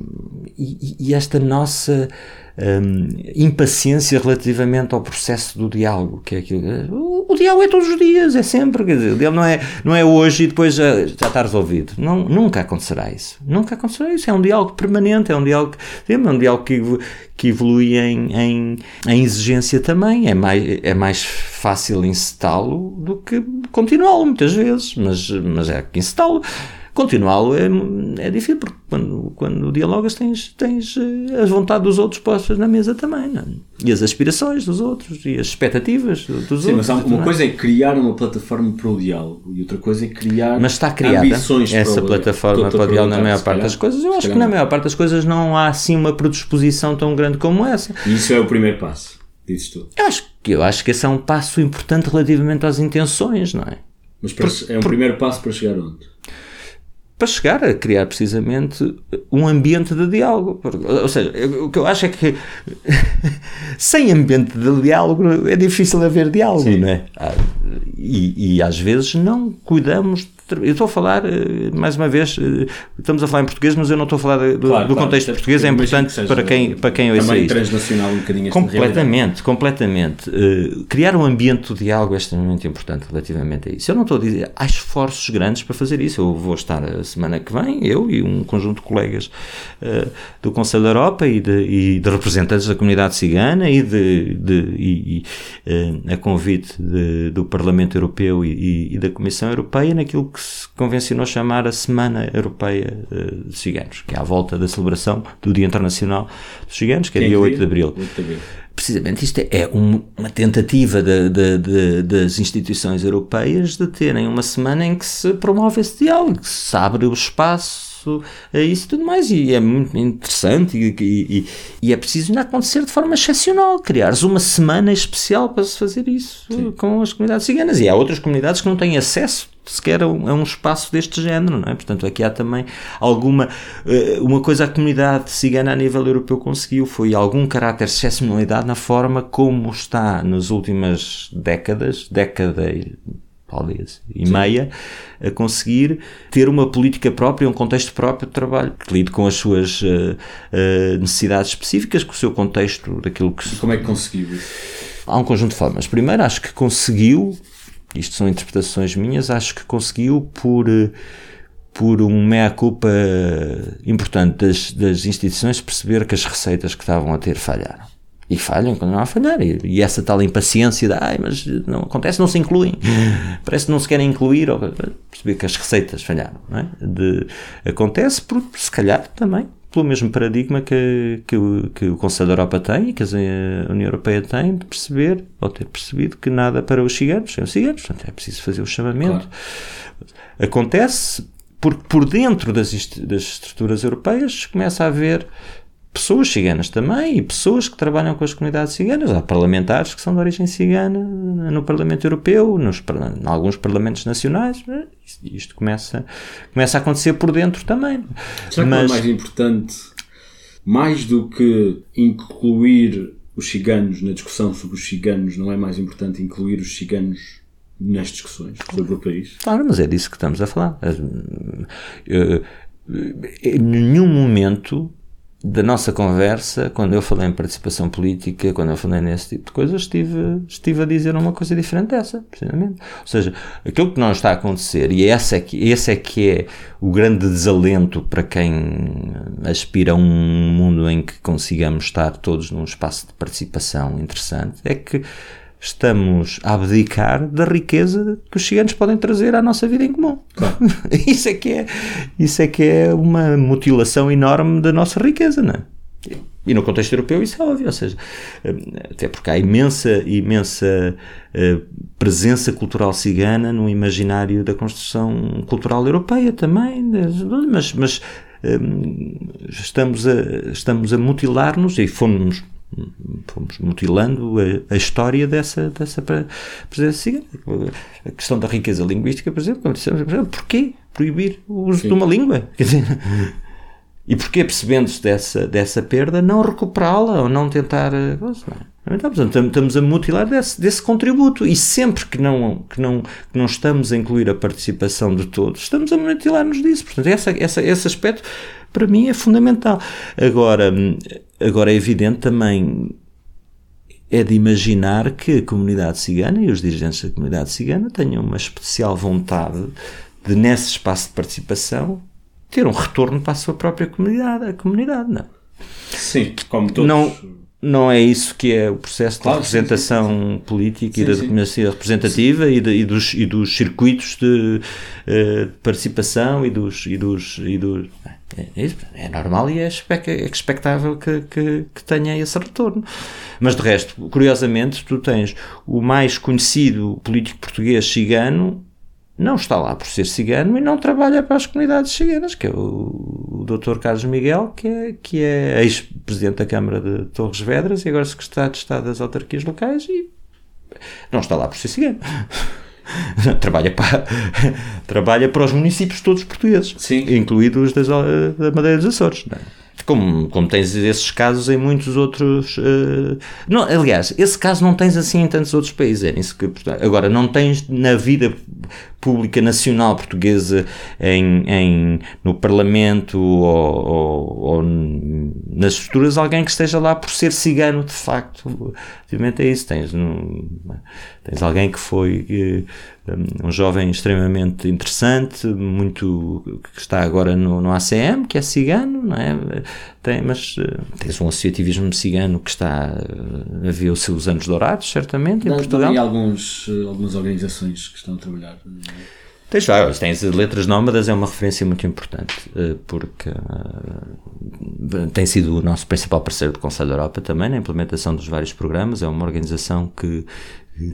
E, e esta nossa um, impaciência relativamente ao processo do diálogo, que é aquilo. O, o, diálogo é todos os dias, é sempre, quer dizer, o diálogo não é, não é hoje e depois já, já está resolvido. Não, nunca acontecerá isso. Nunca acontecerá isso. É um diálogo permanente, é um diálogo, é um diálogo que, que evolui em, em, em exigência também. É mais, é mais fácil incitá-lo do que continuá-lo, muitas vezes, mas, mas é que incitá-lo Continuá-lo é, é difícil, porque quando, quando dialogas tens, tens eh, as vontades dos outros postas na mesa também, não? É? e as aspirações dos outros, e as expectativas dos Sim, outros. Mas uma coisa é criar uma plataforma para o diálogo, e outra coisa é criar mas está criada ambições essa para o, plataforma para o diálogo na maior parte das coisas. Eu acho que na maior parte das coisas não há assim uma predisposição tão grande como essa. E isso é o primeiro passo, dizes tu. Eu acho, eu acho que esse é um passo importante relativamente às intenções, não é? Mas para, é um primeiro passo para chegar onde? Para chegar a criar precisamente um ambiente de diálogo. Ou seja, o que eu acho é que sem ambiente de diálogo é difícil haver diálogo, Sim. não é? Ah, e, e às vezes não cuidamos eu estou a falar, eh, mais uma vez, eh, estamos a falar em português, mas eu não estou a falar do, claro, do claro, contexto português, é importante que para quem, para quem ouça Também transnacional um bocadinho Completamente, completamente. Uh, criar um ambiente de diálogo é extremamente importante relativamente a isso. Eu não estou a dizer, há esforços grandes para fazer isso. Eu vou estar a semana que vem, eu e um conjunto de colegas uh, do Conselho da Europa e de, e de, representantes da comunidade cigana e, de, de e, uh, a convite de, do Parlamento Europeu e, e da Comissão Europeia naquilo que que se convencionou chamar a Semana Europeia eh, de Ciganos, que é à volta da celebração do Dia Internacional dos Ciganos, que é, dia 8 de Abril. 8 de Abril precisamente isto é um, uma tentativa de, de, de, das instituições europeias de terem uma semana em que se promove esse diálogo, que se abre o espaço isso, é isso e tudo mais. E é muito interessante e, e, e, é preciso ainda acontecer de forma excepcional. Criares uma semana especial para se fazer isso Sim. com as comunidades ciganas. E há outras comunidades que não têm acesso sequer a um, a um, espaço deste género, não é? Portanto, aqui há também alguma. Uh, uma coisa a comunidade cigana a nível europeu conseguiu foi algum caráter de excepcionalidade na forma como está nas últimas décadas, década talvez, e Sim. meia, a conseguir ter uma política própria, um contexto próprio de trabalho, que lide com as suas uh, uh, necessidades específicas, com o seu contexto daquilo que... E como é que conseguiu Há um conjunto de formas. Primeiro, acho que conseguiu, isto são interpretações minhas, acho que conseguiu por... Uh, por um meia-culpa importante das, das instituições perceber que as receitas que estavam a ter falharam e falham, continuam a falhar. E, e, essa tal impaciência de, ai, mas não acontece, não se incluem. Parece que não se querem incluir, ou perceber que as receitas falharam. É? De, acontece por, se calhar, também pelo mesmo paradigma que, que, o, que o Conselho da Europa tem e que a União Europeia tem de perceber, ou ter percebido, que nada para os ciganos são ciganos, portanto é preciso fazer o chamamento. Claro. Acontece porque por dentro das, das estruturas europeias começa a haver pessoas ciganas também e pessoas que trabalham com as comunidades ciganas. Há parlamentares que são de origem cigana no Parlamento Europeu, nos, em alguns parlamentos nacionais. Isto começa, começa a acontecer por dentro também. Será Mas, que é mais importante, mais do que incluir os ciganos na discussão sobre os ciganos, não é mais importante incluir os ciganos nas discussões sobre o país? Claro, mas é disso que estamos a falar. Em nenhum momento da nossa conversa, quando eu falei em participação política, quando eu falei nesse tipo de coisas, estive, estive a dizer uma coisa diferente dessa, precisamente. Ou seja, aquilo que não está a acontecer, e esse é que, esse é, que é o grande desalento para quem aspira a um mundo em que consigamos estar todos num espaço de participação interessante, é que estamos a abdicar da riqueza que os ciganos podem trazer à nossa vida em comum. Claro. isso, é que é, isso é que é uma mutilação enorme da nossa riqueza, não é? E no contexto europeu isso é óbvio, ou seja, até porque há imensa, imensa uh, presença cultural cigana no imaginário da construção cultural europeia também, mas, mas um, estamos a, estamos a mutilar-nos e fomos fomos mutilando a, a, história dessa, dessa presença cigana. A questão da riqueza linguística, por exemplo, como dissemos, porquê proibir o uso Sim. de uma língua? Quer dizer, e porquê, percebendo-se dessa, dessa perda, não recuperá-la ou não tentar. Eh, não, então, portanto, estamos a mutilar desse, desse contributo e sempre que não, que, não, que não estamos a incluir a participação de todos, estamos a mutilar-nos disso. Portanto, essa, essa, esse aspecto para mim é fundamental. Agora, agora é evidente também é de imaginar que a comunidade cigana e os dirigentes da comunidade cigana tenham uma especial vontade de, nesse espaço de participação, ter um retorno para a sua própria comunidade, a comunidade, não é? Sim, como todos. Não, não é isso que é o processo claro, de representação sim, sim, sim. política e da democracia representativa e, de, e, dos, e dos circuitos de, uh, de participação e dos. E dos, e dos é, é, é, normal e é, é expectável que, que, que, tenha esse retorno. Mas de resto, curiosamente, tu tens o mais conhecido político português cigano não está lá por ser cigano e não trabalha para as comunidades ciganas, que é o, o Dr. Carlos Miguel, que é, que é ex-presidente da Câmara de Torres Vedras e agora secretário de Estado das autarquias locais e não está lá por ser cigano. trabalha para, trabalha para os municípios todos portugueses, Sim. incluídos das, da Madeira dos Açores. Não é? Como, como tens esses casos em muitos outros. Uh, não, aliás, esse caso não tens assim em tantos outros países. É isso que, agora, não tens na vida pública nacional portuguesa em, em, no Parlamento ou, ou, ou, nas estruturas alguém que esteja lá por ser cigano de facto. Obviamente é isso. Tens, tens alguém que foi eh, um jovem extremamente interessante, muito que está agora no, no ACM, que é cigano, não é? Tem, mas eh, tens um associativismo cigano que está eh, a ver os seus anos dourados, certamente, em Portugal. E alguns, algumas organizações que estão a trabalhar. Tens várias, tens Letras Nómadas, é uma referência muito importante, porque tem sido o nosso principal parceiro do Conselho da Europa também na implementação dos vários programas. É uma organização que,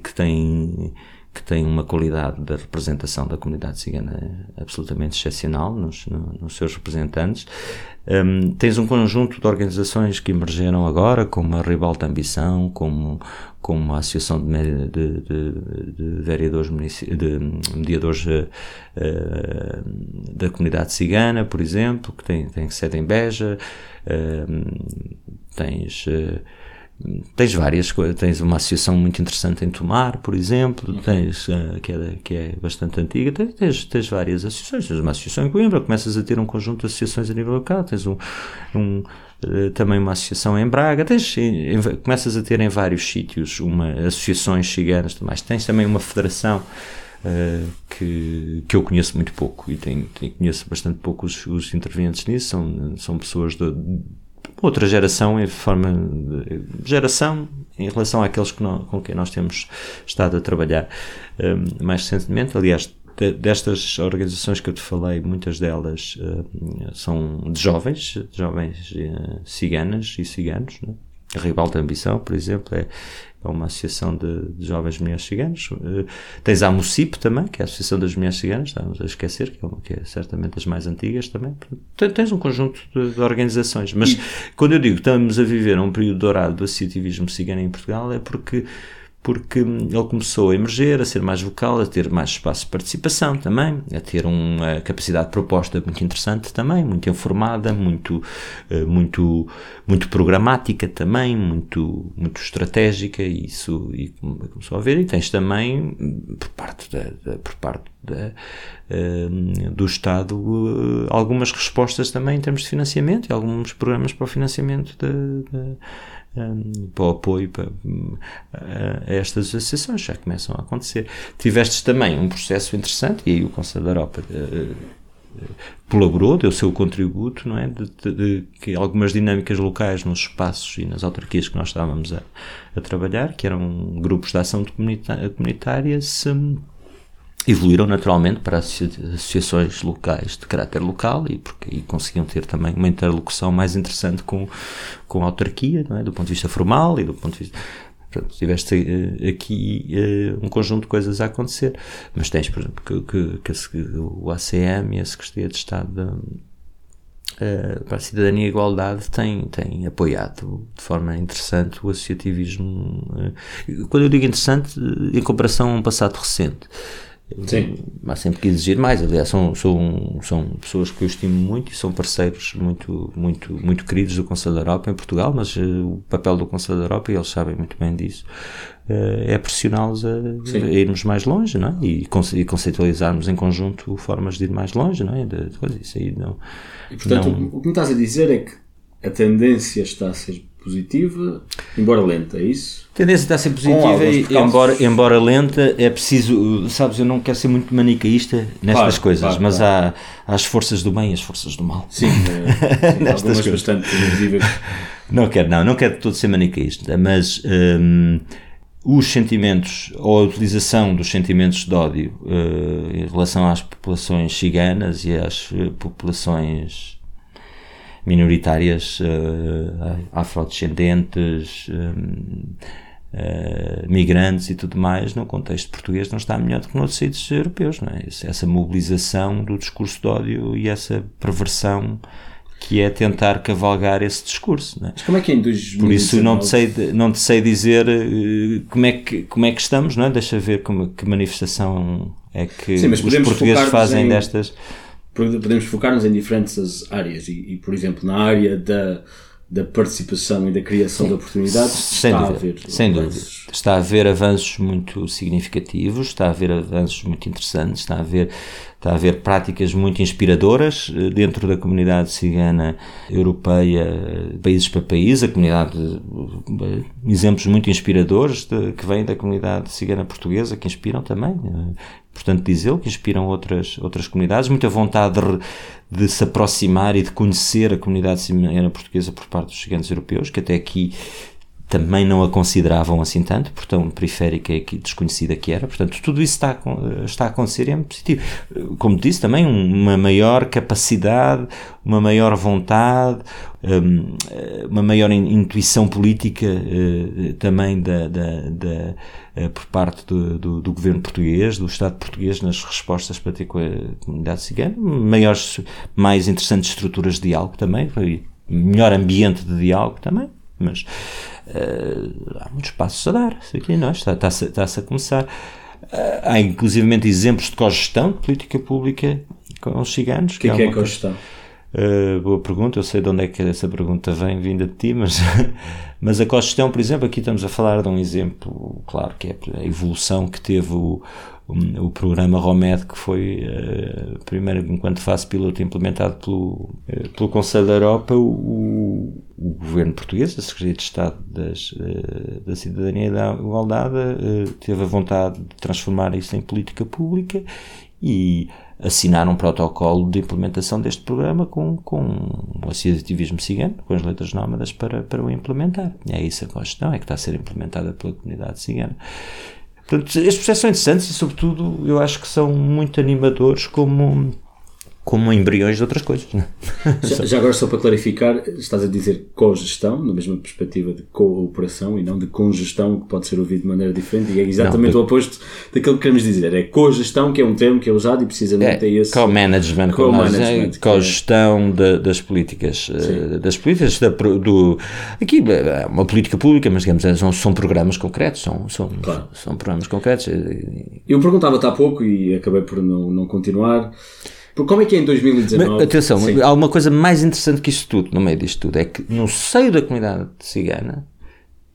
que tem que tem uma qualidade da representação da comunidade cigana absolutamente excepcional nos, nos seus representantes. Um, tens um conjunto de organizações que emergeram agora, como a Ribalta Ambição, como, como a Associação de, de, de, de Vereadores de Mediadores uh, da Comunidade Cigana, por exemplo, que tem, tem sede em Beja. Uh, tens. Uh, Tens várias coisas, tens uma associação muito interessante em Tomar, por exemplo, tens, uh, que, é, que é bastante antiga, tens, tens, várias associações, tens uma associação em Coimbra, começas a ter um conjunto de associações a nível local, tens um, um uh, também uma associação em Braga, tens, em, em, começas a ter em vários sítios uma, associações ciganas, mas tens também uma federação Uh, que, que eu conheço muito pouco e tenho, tenho, conheço bastante pouco os, os intervenientes nisso, são, são pessoas de, outra geração em forma geração em relação àqueles que não, com quem nós temos estado a trabalhar um, mais recentemente. Aliás, de, destas organizações que eu te falei, muitas delas uh, são de jovens, de jovens uh, ciganas e ciganos. Né? A Ribalta Ambição, por exemplo, é, é uma associação de, de jovens mulheres ciganas. Uh, tens a MUCIP também, que é a Associação das Mulheres Ciganas, estamos a esquecer, que é, uma, que é certamente das mais antigas também. Tens um conjunto de, de organizações. Mas e... quando eu digo que estamos a viver um período dourado do associativismo cigano em Portugal, é porque porque ele começou a emerger, a ser mais vocal, a ter mais espaço de participação também, a ter uma capacidade de proposta muito interessante também, muito informada, muito, eh, muito, muito programática também, muito, muito estratégica, e isso e começou a ver. E tens também, por parte, da, da por parte da, eh, do Estado, eh, algumas respostas também em termos de financiamento e alguns programas para o financiamento da um, para o apoio para, a estas associações, já começam a acontecer. Tiveste também um processo interessante, e aí o Conselho da Europa uh, colaborou, deu o seu contributo, não é? De, de, de, que algumas dinâmicas locais nos espaços e nas autarquias que nós estávamos a, a trabalhar, que eram grupos de ação comunitária, se evoluíram naturalmente para associações locais de caráter local e porque e conseguiam ter também uma interlocução mais interessante com, com a autarquia, não é? do ponto de vista formal e do ponto de vista Portanto, tiveste uh, aqui uh, um conjunto de coisas a acontecer, mas tens, por exemplo, que, que, que o ACM e a Secretaria de Estado uh, para a Cidadania e Igualdade tem, tem apoiado de forma interessante o associativismo. quando eu digo interessante, em comparação a um passado recente. Sim. Há sempre que exigir mais. Aliás, são, são, são pessoas que eu estimo muito e são parceiros muito, muito, muito queridos do Conselho da Europa em Portugal, mas uh, o papel do Conselho da Europa, e eles sabem muito bem disso, uh, é pressioná-los a, a, irmos mais longe não é? e, conce, e, conceitualizarmos em conjunto formas de ir mais longe. Não é? de, de isso aí não, e portanto, não... o que me estás a dizer é que a tendência está a ser positiva, embora lenta, é isso? A tendência está a ser positiva, e, embora, embora lenta, é preciso, sabes, eu não quero ser muito manicaísta nestas claro, coisas, claro, mas claro. Há, há as forças do bem e as forças do mal. Sim, é, sim algumas coisas. bastante visíveis. Não quero, não, não quero todo ser manicaísta, mas hum, os sentimentos, ou a utilização dos sentimentos de ódio uh, em relação às populações ciganas e às uh, populações minoritárias uh, afrodescendentes, um, uh, migrantes e tudo mais, no contexto português não está melhor do que noutros sítios europeus, não é? Essa mobilização do discurso de ódio e essa perversão que é tentar cavalgar esse discurso. É? Mas como é que é em 2019? Por isso não te sei, não te sei dizer uh, como, é que, como é que estamos, não é? Deixa ver como, que manifestação é que Sim, os portugueses fazem em... destas podemos focar-nos em diferentes áreas e, e, por exemplo, na área da, da participação e da criação Sim. de oportunidades sem está dúvida, a haver sem dúvida. Está a haver avanços muito significativos, está a haver avanços muito interessantes, está a haver, está a haver práticas muito inspiradoras eh, dentro da comunidade cigana europeia, países para país, a comunidade, eh, exemplos muito inspiradores de, que vêm da comunidade cigana portuguesa, que inspiram também eh, portanto, diz ele, que inspiram outras, outras comunidades, muita vontade de, de se aproximar e de conhecer a comunidade cimena portuguesa por parte dos gigantes europeus, que até aqui também não a consideravam assim tanto, por tão periférica e desconhecida que era. Portanto, tudo isso está a, está a acontecer e é positivo. Como disse, também uma maior capacidade, uma maior vontade, hum, uma maior intuição política eh, também da, da, da eh, por parte do, do, do, governo português, do Estado português nas respostas para ter com a comunidade cigana, maiores, mais interessantes estruturas de diálogo também, melhor ambiente de diálogo também, mas uh, há muitos passos a dar. Aqui não, é? está, está-se, está-se a começar. Uh, há inclusivamente exemplos de cogestão de política pública com os ciganos. O que, que, é, é cogestão? Uh, boa pergunta, eu sei de onde é que essa pergunta vem vinda de ti, mas, mas a cogestão, por exemplo, aqui estamos a falar de um exemplo, claro, que é a evolução que teve o, o, programa ROMED, que foi, uh, primeiro, enquanto fase piloto, implementado pelo, uh, pelo Conselho da Europa, o, o, governo português, a Secretaria de Estado das, uh, da Cidadania e da Igualdade, teve a vontade de transformar isso em política pública e assinar um protocolo de implementação deste programa com, com o associativismo cigano, com as letras nómadas para, para o implementar. E é isso a questão, é que está a ser implementada pela comunidade cigana. Portanto, estes processos são interessantes e, sobretudo, eu acho que são muito animadores como como embriões de outras coisas. É? Já, já, agora, só para clarificar, estás a dizer cogestão, na mesma perspectiva de cooperação e não de congestão, que pode ser ouvido de maneira diferente, e é exatamente não, o oposto daquilo que queremos dizer. É cogestão, que é um termo que é usado e precisamente é, é esse. Co-management, co-management, é, co-gestão é. das políticas. Eh, Sim. Das políticas da, do. Aqui é uma política pública, mas digamos, são, são programas concretos, são, são, claro. são programas concretos. Eu perguntava-te há pouco e acabei por não, não continuar. Porque como é que é em 2019? Mas, atenção, Sim. há uma coisa mais interessante que isto tudo, no meio disto tudo, é que no seio da comunidade cigana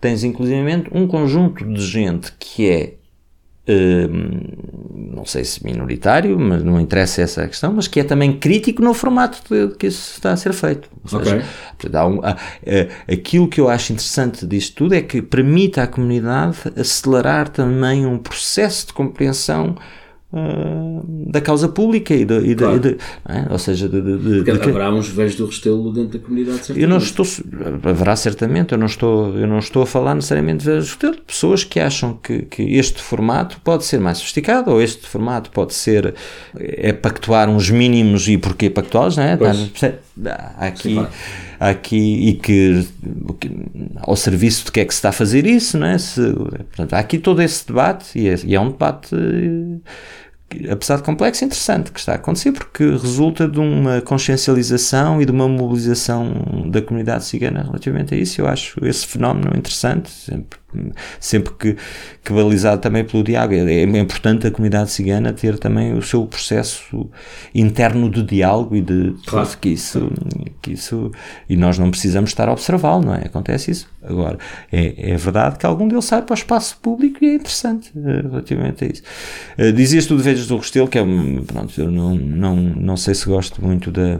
tens inclusivamente um conjunto de gente que é hum, não sei se minoritário, mas não interessa essa questão, mas que é também crítico no formato de, que isso está a ser feito. Ou seja, okay. um, há, aquilo que eu acho interessante disto tudo é que permite à comunidade acelerar também um processo de compreensão da causa pública e, de, e, claro. de, e de, é? ou seja de, de, Porque haverá uns velhos do Restelo dentro da comunidade certamente. eu não estou haverá certamente eu não estou eu não estou a falar necessariamente de do Restelo pessoas que acham que, que este formato pode ser mais sofisticado ou este formato pode ser é pactuar uns mínimos e porquê pactuá-los não é? há aqui Sim, aqui e que, ao serviço de que é que se está a fazer isso, não é? Se, portanto, há aqui todo esse debate e é, e é um debate apesar de complexo, interessante que está a acontecer, porque resulta de uma consciencialização e de uma mobilização da comunidade cigana relativamente a isso. Eu acho esse fenómeno interessante, sempre, sempre que, que balizado também pelo diálogo. É, é importante a comunidade cigana ter também o seu processo interno de diálogo e de claro. que isso, que isso. E nós não precisamos estar a observá-lo, não é? Acontece isso. Agora, é, é verdade que algum deles sai para o espaço público e é interessante uh, relativamente a isso. Uh, dizias tu de Vejas do Restelo, que é. Pronto, eu não, não, não sei se gosto muito da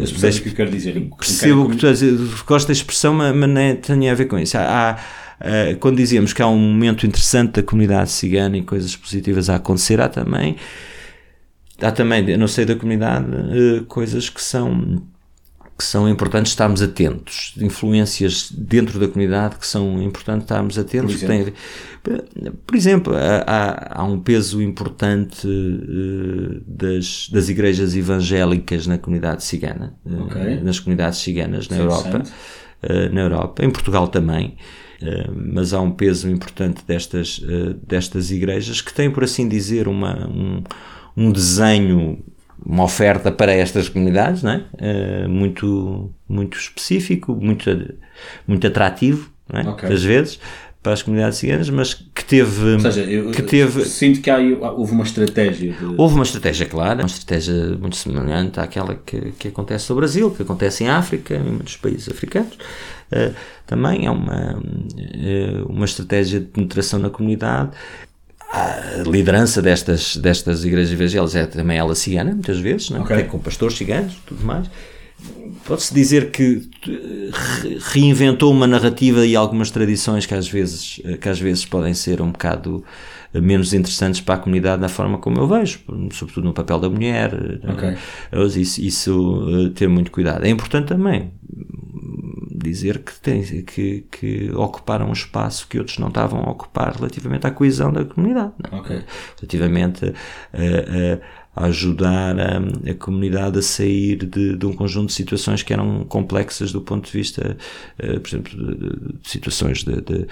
mas percebes o que eu quero dizer? Percebo o que tu gosto da expressão, mas, não tem a ver com isso. Há, há Uh, quando dizíamos que há um momento interessante da comunidade cigana e coisas positivas a acontecer, há também, há também no seio da comunidade, uh, coisas que são que são importantes estarmos atentos, influências dentro da comunidade que são importantes estarmos atentos. Por exemplo, Tem, por exemplo há, há, um peso importante uh, das, das igrejas evangélicas na comunidade cigana, okay. uh, nas comunidades ciganas na Europa, uh, na Europa, em Portugal também. mas há um peso importante destas, destas igrejas que têm, por assim dizer, uma, um, um desenho uma oferta para estas comunidades, não é? Uh, muito, muito específico, muito, muito atrativo, não é? Okay. às vezes, para as comunidades ciganas, mas que teve. Ou seja, eu que teve, sinto que há, houve uma estratégia. De... Houve uma estratégia clara, uma estratégia muito semelhante àquela que, que acontece no Brasil, que acontece em África, em muitos países africanos. Uh, também é uma, uh, uma estratégia de penetração na comunidade a liderança destas, destas igrejas evangélicas é também ela cigana, muitas vezes, não? É? Okay. com pastores ciganos tudo mais. Pode-se dizer que reinventou uma narrativa e algumas tradições que às, vezes, que às vezes podem ser um bocado menos interessantes para a comunidade na forma como eu vejo, sobretudo no papel da mulher. Okay. Isso, isso eh, ter muito cuidado. É importante também dizer que, tem, que, que ocuparam um espaço que outros não estavam a ocupar relativamente à coesão da comunidade. É? Okay. Relativamente a, a, a ajudar a, a, comunidade a sair de, de, um conjunto de situações que eram complexas do ponto de vista, uh, por exemplo, de, de situações de, de,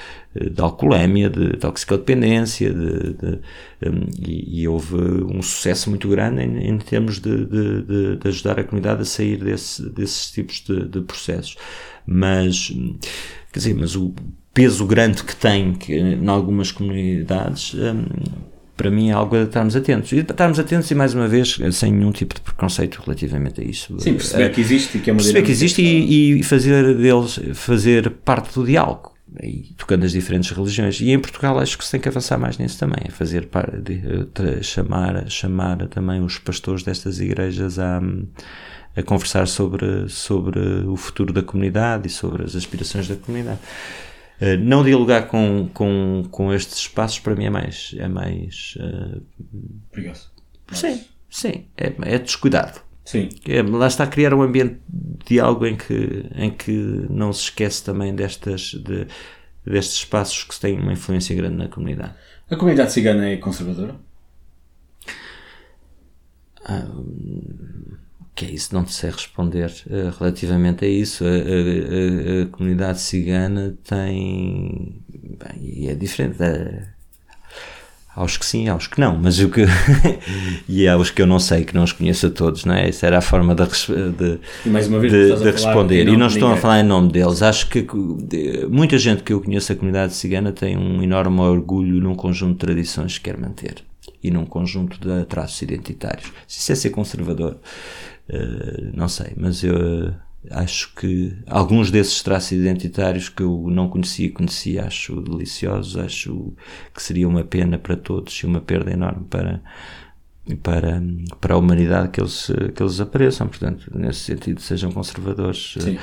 de alcoolemia, de toxicodependência, de, de um, e, e, houve um sucesso muito grande em, em termos de, ajudar a comunidade a sair desse, desses tipos de processos mas quer dizer, mas o peso grande que tem que, em algumas comunidades um, para mim é algo a estarmos atentos. E estarmos atentos e, mais uma vez, sem nenhum tipo de preconceito relativamente a isso. Sim, perceber que existe e que é uma Perceber que existe e, e, fazer deles, fazer parte do diálogo. E tocando as diferentes religiões. E em Portugal acho que se tem que avançar mais nisso também, fazer de, de, chamar, chamar também os pastores destas igrejas a a conversar sobre, sobre o futuro da comunidade e sobre as aspirações da comunidade. Uh, não dialogar com, com, com estes espaços para mim é mais. É mais uh, Perigoso. Sim, sim. É, é descuidado. Sim. É, lá está a criar um ambiente de algo em que, em que não se esquece também destas, de, destes espaços que têm uma influência grande na comunidade. A comunidade cigana é conservadora? Ah, que é isso, não te sei responder uh, relativamente a isso. A, a, a, comunidade cigana tem. Bem, e é diferente. Uh, aos que sim, aos que não, mas o que. e aos que eu não sei, que não os conheço a todos, não é? Essa era a forma de, de, mais uma vez, de, de responder. E não estou a falar em nome deles. Acho que muita gente que eu conheço a comunidade cigana tem um enorme orgulho num conjunto de tradições que quer manter e num conjunto de traços identitários. Se isso é ser conservador, uh, não sei, mas eu uh, acho que alguns desses traços identitários que eu não conhecia, conhecia, acho deliciosos, acho que seria uma pena para todos e uma perda enorme para para, para a humanidade que eles, que eles apareçam, portanto, nesse sentido sejam conservadores. Sim.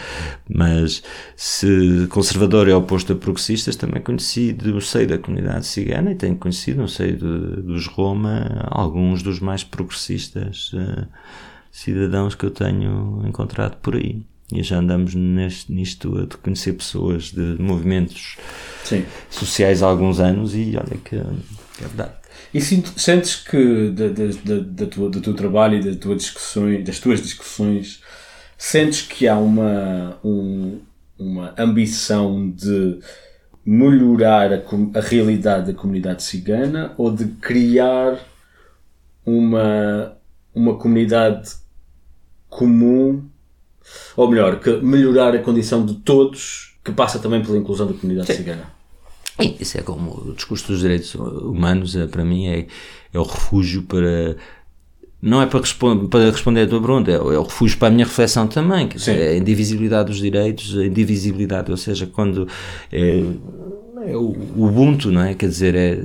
Mas se conservador é oposto a progressistas, também conheci do seio da comunidade cigana e tenho conhecido no seio de, dos Roma alguns dos mais progressistas uh, cidadãos que eu tenho encontrado por aí. E já andamos neste, nisto a conhecer pessoas de movimentos Sim. sociais há alguns anos e olha que, que é verdade. E sentes que da, da, da, tua, do teu trabalho e da tua discussões, das tuas discussões, sentes que há uma, um, uma ambição de melhorar a, a realidade da comunidade cigana ou de criar uma, uma comunidade comum, ou melhor, que melhorar a condição de todos, que passa também pela inclusão da comunidade Sim. cigana? Isso é como o discurso dos direitos humanos, é, para mim, é, é o refúgio para. Não é para, responder, para responder à tua pergunta, é, é o refúgio para a minha reflexão também. É a indivisibilidade dos direitos, a indivisibilidade, ou seja, quando. É, é o Ubuntu, não é? Quer dizer, é,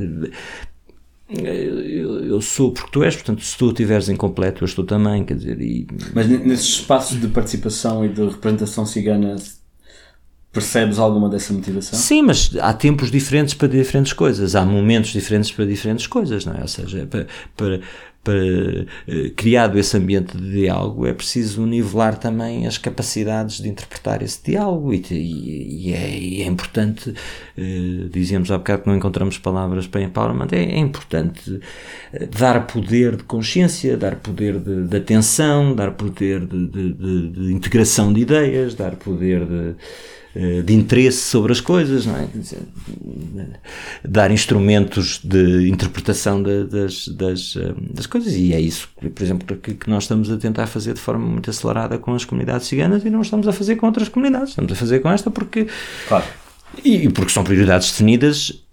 eu, eu sou porque tu és, portanto, se tu estiveres incompleto, eu estou também, quer dizer. E... Mas nesses espaços de participação e de representação cigana Percebes alguma dessa motivação? Sim, mas há tempos diferentes para diferentes coisas, há momentos diferentes para diferentes coisas, não é? Ou seja, para, para, para uh, criado esse ambiente de diálogo é preciso nivelar também as capacidades de interpretar esse diálogo e, e, e, é, e é, importante, uh, dizíamos há bocado que não encontramos palavras para empowerment, é, é importante eh, dar poder de consciência, dar poder de, de atenção, dar poder de, de, de, integração de ideias, dar poder de eh, de interesse sobre as coisas, é? Dizer, dar instrumentos de interpretação de, das, das, eh, das coisas. E é isso, por exemplo, que, que nós estamos a tentar fazer de forma muito acelerada com as comunidades ciganas e não estamos a fazer com outras comunidades. Estamos a fazer com esta porque. Claro. E porque são prioridades definidas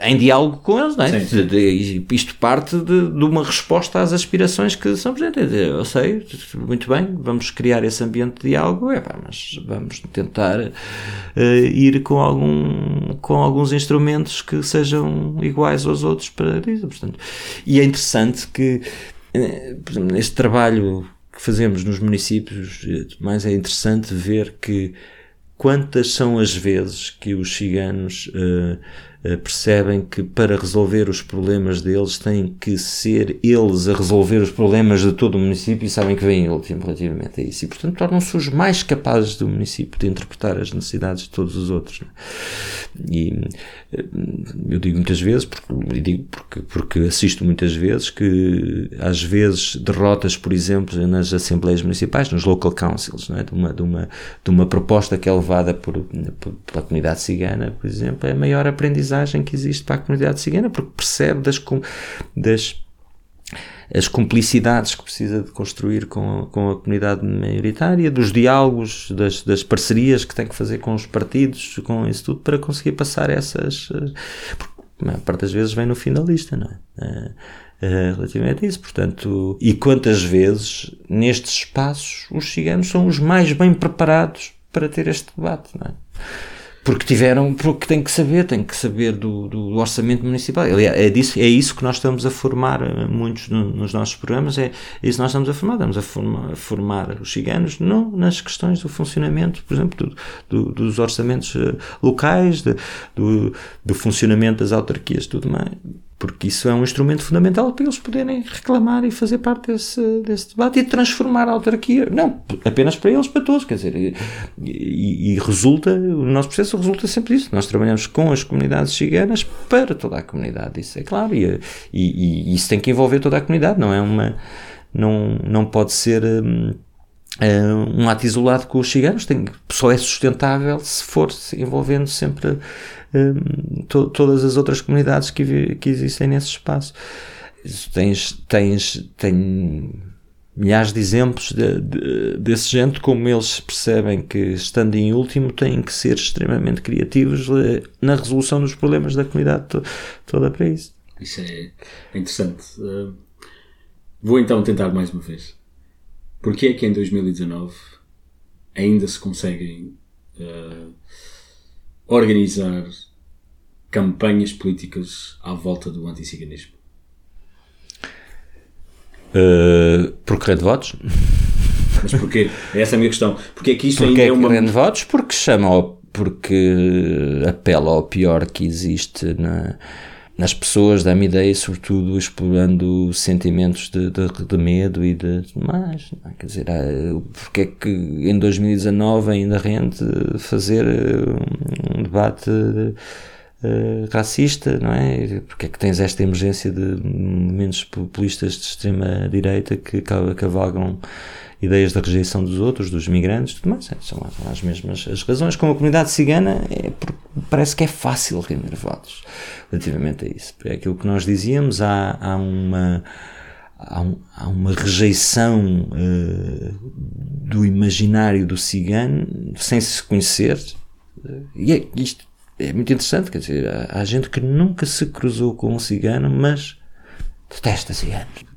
em diálogo com eles, não é? Sim, sim. Isto parte de, de, uma resposta às aspirações que são presentes. Eu sei, muito bem, vamos criar esse ambiente de diálogo, é, pá, mas vamos tentar uh, ir com, algum, com alguns instrumentos que sejam iguais aos outros para isso. Portanto, e é interessante que, eh, neste trabalho que fazemos nos municípios, mais é interessante ver que quantas são as vezes que os ciganos uh, percebem que para resolver os problemas deles têm que ser eles a resolver os problemas de todo o município e sabem que vêm último relativamente a isso. E, portanto, tornam-se os mais capazes do município de interpretar as necessidades de todos os outros. É? E eh, eu digo muitas vezes, porque, digo porque, porque assisto muitas vezes, que às vezes derrotas, por exemplo, nas assembleias municipais, nos local councils, é? de, uma, de, uma, de uma proposta que é levada por, pela comunidade cigana, por exemplo, é maior aprendizagem aprendizagem que existe para a comunidade cigana, porque percebe das, das as cumplicidades que precisa de construir com a, com a comunidade maioritária, dos diálogos, das, das, parcerias que tem que fazer com os partidos, com isso tudo, para conseguir passar essas. Eh, porque a parte das vezes vem no fim da lista, não é? Uh, uh, relativamente a isso, portanto, e quantas vezes nestes espaços os ciganos são os mais bem preparados para ter este debate, não é? Porque tiveram, porque têm que saber, têm que saber do, do orçamento municipal. É, disso, é isso que nós estamos a formar eh, muitos no, nos nossos programas, é, é isso que nós estamos a formar. Estamos a formar, a formar os ciganos não nas questões do funcionamento, por exemplo, do, do, dos orçamentos eh, locais, de, do, do funcionamento das autarquias, tudo mais porque isso é um instrumento fundamental para eles poderem reclamar e fazer parte desse, desse debate e transformar a autarquia, não apenas para eles, para todos, quer dizer, e, e, resulta, o nosso processo resulta sempre disso, nós trabalhamos com as comunidades ciganas para toda a comunidade, isso é claro, e, e, isso tem que envolver toda a comunidade, não é uma, não, não pode ser... Hum, um ato isolado com os ciganos. Tem, só é sustentável se for envolvendo sempre um, to, todas as outras comunidades que, que existem nesse espaço. Tens, tens, tem milhares de exemplos de, de, desse gente, como eles percebem que, estando em último, têm que ser extremamente criativos eh, na resolução dos problemas da comunidade to, toda para isso. Isso é interessante. Uh, vou então tentar mais uma vez. Porquê é que em 2019 ainda se conseguem uh, organizar campanhas políticas à volta do anticiganismo? Uh, por correr de votos? Mas porquê? Essa é a minha questão. Porquê é que isto porque ainda é, uma... de votos? Porque chama ao, porque apela ao pior que existe na nas pessoas, dá-me ideia, sobretudo explorando sentimentos de, de, de, medo e de mais. Quer dizer, porque é que em 2019 ainda rende fazer eh, um debate uh, racista, não é? Porque é que tens esta emergência de movimentos populistas de extrema-direita que cavalgam ideias da rejeição dos outros, dos migrantes, tudo mais. São as mesmas as razões. Com a comunidade cigana, é parece que é fácil render votos relativamente a isso. É aquilo que nós dizíamos, há, há uma. Há, um, há, uma rejeição uh, do imaginário do cigano sem se conhecer, e é, isto é muito interessante. Quer dizer, há, há gente que nunca se cruzou com um cigano, mas detesta ciganos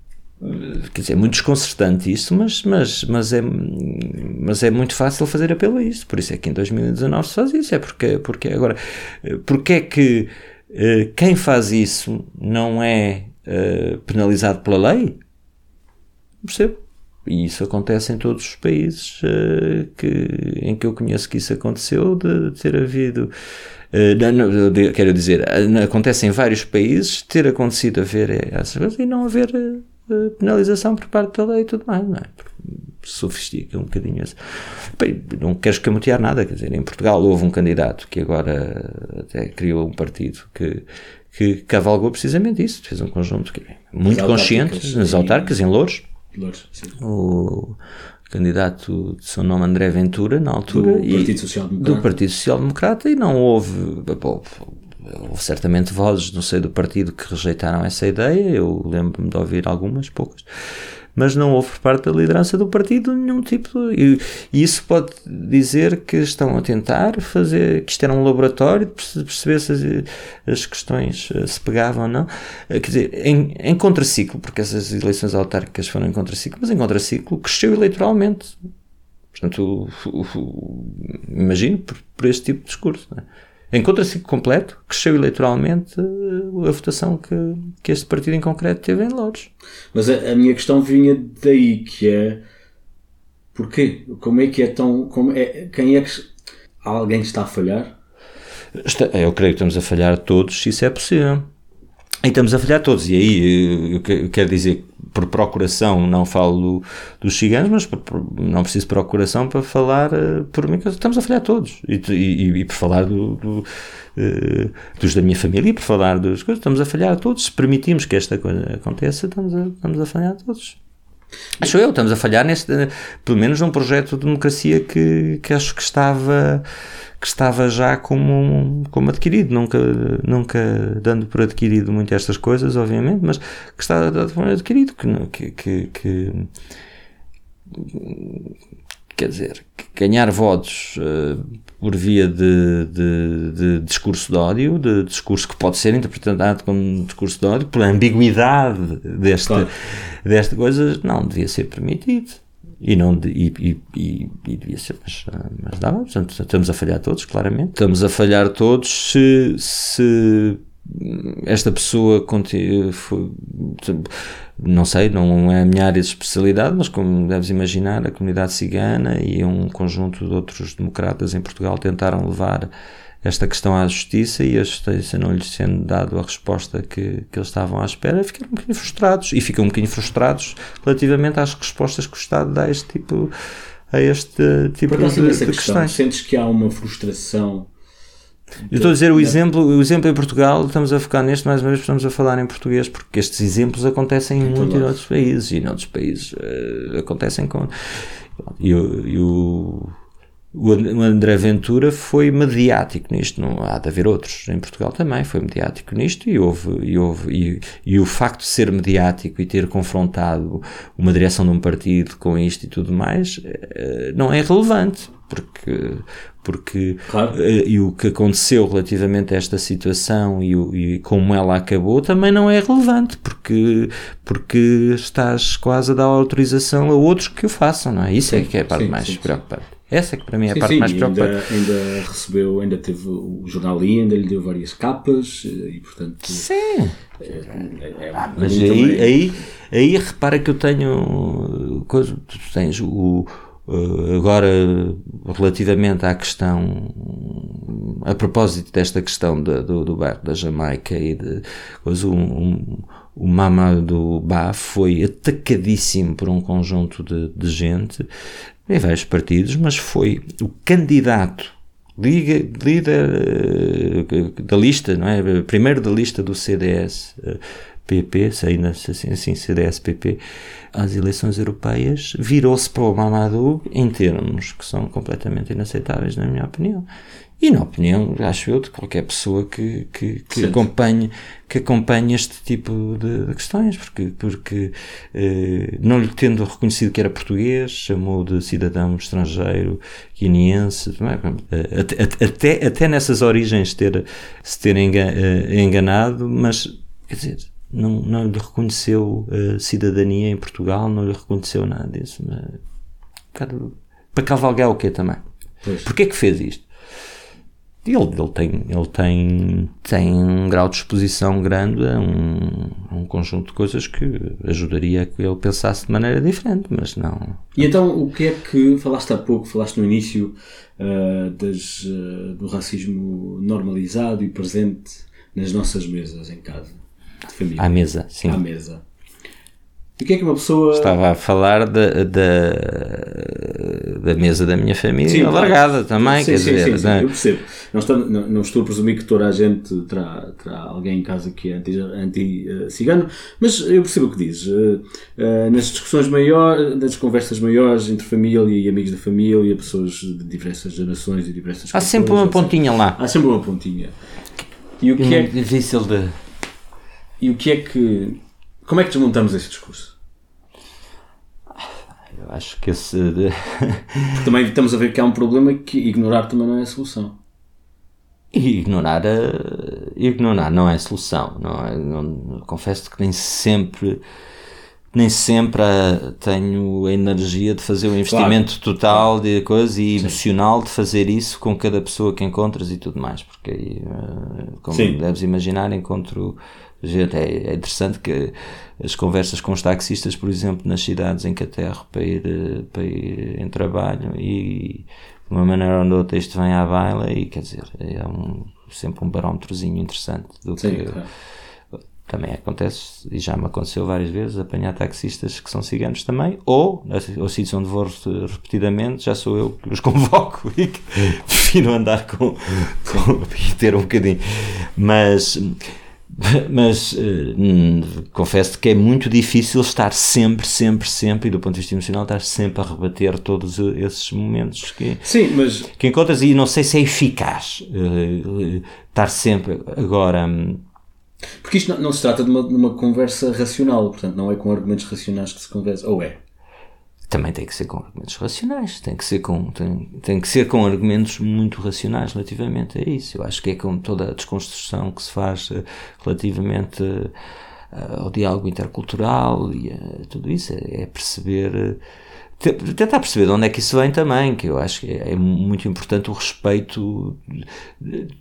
quer dizer, é muito desconcertante isso, mas, mas, mas, é, mas é muito fácil fazer apelo a isso. Por isso é que em 2019 se faz isso. É porque, porque agora, porque é que Uh, quem faz isso não é uh, penalizado pela lei? Percebo. E isso acontece em todos os países uh, que, em que eu conheço que isso aconteceu, de ter havido. Uh, não, de, quero dizer, acontece em vários países ter acontecido haver essas coisas e não haver penalização por parte da lei e tudo mais, não é? Sofistica um bocadinho isso. Bem, não quero escamotear nada, quer dizer, em Portugal houve um candidato que agora até criou um partido que, que cavalgou precisamente isso, fez um conjunto que, é muito consciente nas autárquicas, em Louros Lourdes, sim. o candidato de seu nome André Ventura, na altura, do Partido Social Democrata, do Partido Social Democrata e não houve, bom, houve certamente vozes no seio do partido que rejeitaram essa ideia, eu lembro-me de ouvir algumas, poucas, mas não houve por parte da liderança do partido nenhum tipo de, e, isso pode dizer que estão a tentar fazer que isto era um laboratório de perceber se as, as questões eh, se pegavam ou não eh, quer dizer, em, em contraciclo porque essas eleições autárquicas foram em contraciclo mas em contraciclo cresceu eleitoralmente portanto imagino por, por este tipo de discurso não é? Em contraciclo completo, cresceu eleitoralmente eh, a votação que, que este partido em concreto teve em Louros. Mas a, a, minha questão vinha daí, que é porquê? Como é que é tão. Como é, quem é que. Há alguém que está a falhar? Está, eu creio que estamos a falhar todos, se isso é possível. E estamos a falhar todos. E aí eu quero dizer por procuração, não falo dos ciganos, mas por, por, não preciso de procuração para falar uh, por mim, estamos a falhar todos. E, e, e por falar do, do, uh, dos da minha família e por falar das coisas, estamos a falhar todos. Se permitimos que esta coisa aconteça, estamos a, estamos a falhar todos. Acho eu, estamos a falhar neste, pelo menos num projeto de democracia que, que acho que estava que estava já como, como adquirido, nunca, nunca dando por adquirido muito estas coisas, obviamente, mas que está dado por adquirido, que, que, que, quer dizer, ganhar votos uh, por via de, de, de, discurso de ódio, de discurso que pode ser interpretado como discurso de ódio, pela ambiguidade desta, claro. desta coisa, não devia ser permitido. E, não, e, e, e, e devia ser, mas, mas dava. Portanto, estamos a falhar todos, claramente. Estamos a falhar todos se, se esta pessoa não sei, não é a minha área de especialidade, mas como deves imaginar, a comunidade cigana e um conjunto de outros democratas em Portugal tentaram levar esta questão à justiça e a justiça não lhes sendo dado a resposta que, que eles estavam à espera, ficaram um bocadinho frustrados. E ficam um bocadinho frustrados relativamente às respostas que o Estado dá a este tipo, a este tipo de, de questão, questões. Sentes que há uma frustração eu estou a dizer o exemplo, o exemplo em Portugal, estamos a focar neste, mais uma vez estamos a falar em português, porque estes exemplos acontecem em muitos outros países, e em outros países uh, acontecem com. E, e o, o André Ventura foi mediático nisto, não há de haver outros. Em Portugal também foi mediático nisto e houve, e, houve e, e, o facto de ser mediático e ter confrontado uma direção de um partido com isto e tudo mais eh, não é relevante, porque, porque claro. Eh, e o que aconteceu relativamente a esta situação e, e, como ela acabou também não é relevante, porque, porque estás quase a dar autorização a outros que o façam, não é? Isso é sim, é que é a parte sim, mais sim, preocupante. Essa é que para mim é a parte sim, mais preocupante. Ainda, ainda recebeu, ainda teve o jornal I, ainda lhe deu várias capas e portanto. Sim. É, é, é ah, mas aí, aí, aí repara que eu tenho coisa, tu tens o agora relativamente à questão a propósito desta questão do, do bairro da Jamaica e de coisa, um, um, o Mamadou Ba foi atacadíssimo por um conjunto de, de gente em vários partidos, mas foi o candidato líder uh, da lista, não é? Primeiro da lista do CDS uh, PP, se ainda assim, assim CDS PP, às eleições europeias, virou-se para o Mamadou em termos que são completamente inaceitáveis, na minha opinião e na opinião, acho eu, de qualquer pessoa que, que, que acompanhe, que acompanhe este tipo de, de questões, porque, porque eh, não lhe tendo reconhecido que era português, chamou de cidadão estrangeiro, guineense, é? até, até, até nessas origens ter, se ter eh, enganado, mas, quer dizer, não, não lhe reconheceu a cidadania em Portugal, não lhe reconheceu nada disso. Mas, para cavalgar o quê também? Pois. Porquê é que fez isto? Ele, ele, tem, ele tem, tem um grau de exposição grande a um, a um conjunto de coisas que ajudaria a que ele pensasse de maneira diferente, mas não. E então, o que é que falaste há pouco, falaste no início uh, das, uh, do racismo normalizado e presente nas nossas mesas em casa, de família? À mesa, sim. À mesa. O que é que uma pessoa. Estava a falar da, da, da mesa da minha família sim, alargada também, sim, quer sim, dizer. Sim, sim, é? eu percebo. Não estou, não, não, estou a presumir que toda a gente terá, terá alguém em casa que é anti-cigano, anti, mas eu percebo o que dizes. Uh, uh, nas discussões maiores, nas conversas maiores entre família e amigos da família, pessoas de diversas gerações e diversas Há sempre uma pontinha lá. Há sempre uma pontinha. E o que é difícil de. E o que é que. Como é que desmontamos esse discurso? Eu acho que esse. Porque também estamos a ver que há um problema que ignorar também não é a solução. ignorar, a... ignorar não é a solução. Não é... não... confesso que nem sempre. Nem sempre tenho a energia de fazer o um investimento claro. total de coisa e Sim. emocional de fazer isso com cada pessoa que encontras e tudo mais, porque eh, como Sim. deves imaginar, encontro gente. É, é, interessante que as conversas com os taxistas, por exemplo, nas cidades em que aterro para ir, eh, para ir em trabalho e de uma maneira ou de outra isto vem à baila e quer dizer, é um, sempre um barómetrozinho interessante do Sim, que claro. também acontece e já me aconteceu várias vezes apanhar taxistas que são ciganos também ou, ou sítios onde vou repetidamente já sou eu que os convoco e que prefiro andar com, com e ter um bocadinho mas mas uh, confesso que é muito difícil estar sempre, sempre, sempre, e do ponto de vista emocional, estar sempre a rebater todos esses momentos que, Sim, mas... que encontras, e não sei se é eficaz uh, estar sempre agora. Um, porque isto não, não se trata de uma, de uma, conversa racional, portanto, não é com argumentos racionais que se conversa, ou é? Também tem que ser com argumentos racionais, tem que ser com, tem, tem que ser com argumentos muito racionais relativamente a isso. Eu acho que é com toda a desconstrução que se faz eh, relativamente eh, ao diálogo intercultural e a tudo isso, é, é perceber eh, tentar perceber de onde é que isso vem também, que eu acho que é, muito importante o respeito.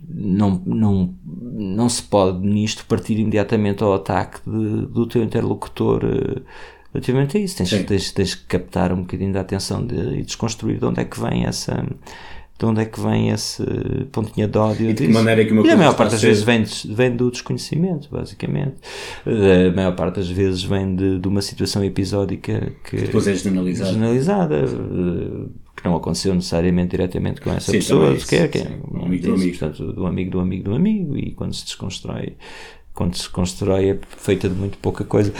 Não, não, não se pode nisto partir imediatamente ao ataque de, do teu interlocutor relativamente a isso. Tens, tens, tens, que captar um bocadinho da atenção de, e desconstruir de onde é que vem essa. De onde é que vem esse pontinha de ódio? E de que maneira é que uma E a maior parte das vezes vem, vem do desconhecimento, basicamente. A maior parte das vezes vem de, de uma situação episódica que. Depois é generalizada. Generalizada eh, que não aconteceu necessariamente diretamente com essa sim, pessoa, sequer, que é um amigo do amigo. Portanto, do amigo do amigo do amigo, e quando se desconstrói quando se constrói é feita de muito pouca coisa.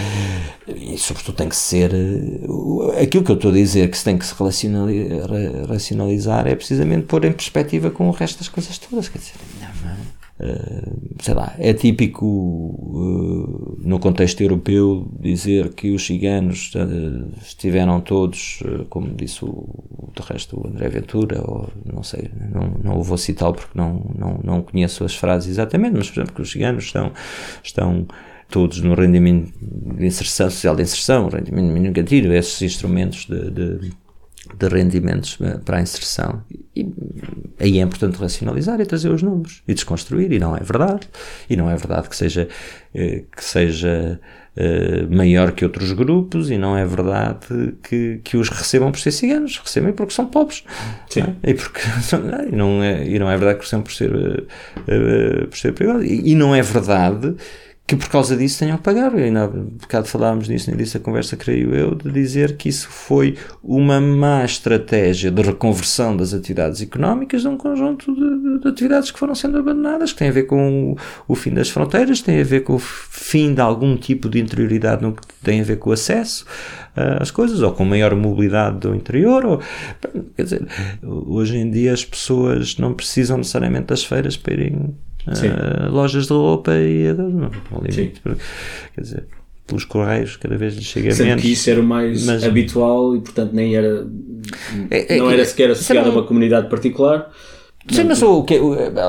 E sobretudo tem que ser eh, aquilo que eu estou a dizer que se tem que se racionalizar é precisamente pôr em perspectiva com o resto das coisas todas. Quer dizer, Uh, sei lá, é típico uh, no contexto europeu dizer que os ciganos uh, estiveram todos, como disse o, de resto o André Ventura, ou não sei, não, não o vou citar porque não, não, não conheço as frases exatamente, mas por exemplo que os ciganos estão, estão todos no rendimento de inserção, social de inserção, rendimento negativo, esses instrumentos de, de de rendimentos eh, para a inserção. E aí é importante racionalizar e trazer os números e desconstruir, e não é verdade. E não é verdade que seja, eh, que seja eh, maior que outros grupos, e não é verdade que, que os recebam por ser ciganos, recebem porque são pobres. Sim. É? E, porque, e, não é, e não é verdade que recebam por ser, por ser perigosos. E, e não é verdade que por causa disso tenham que pagar. E ainda há bocado falámos nem disse a conversa, creio eu, de dizer que isso foi uma má estratégia de reconversão das atividades económicas de um conjunto de, de atividades que foram sendo abandonadas, que tem a ver com o, o, fim das fronteiras, tem a ver com o fim de algum tipo de interioridade no que tem a ver com o acesso uh, às coisas, ou com maior mobilidade do interior. Ou, quer dizer, hoje em dia as pessoas não precisam necessariamente das feiras para irem uh, lojas de roupa e não, não limite. Quer dizer, pelos correios cada vez lhe chega Sendo menos. que isso era o mais mas, habitual e portanto nem era é, é, não era sequer associado a uma comunidade particular. Sim, mas, o que,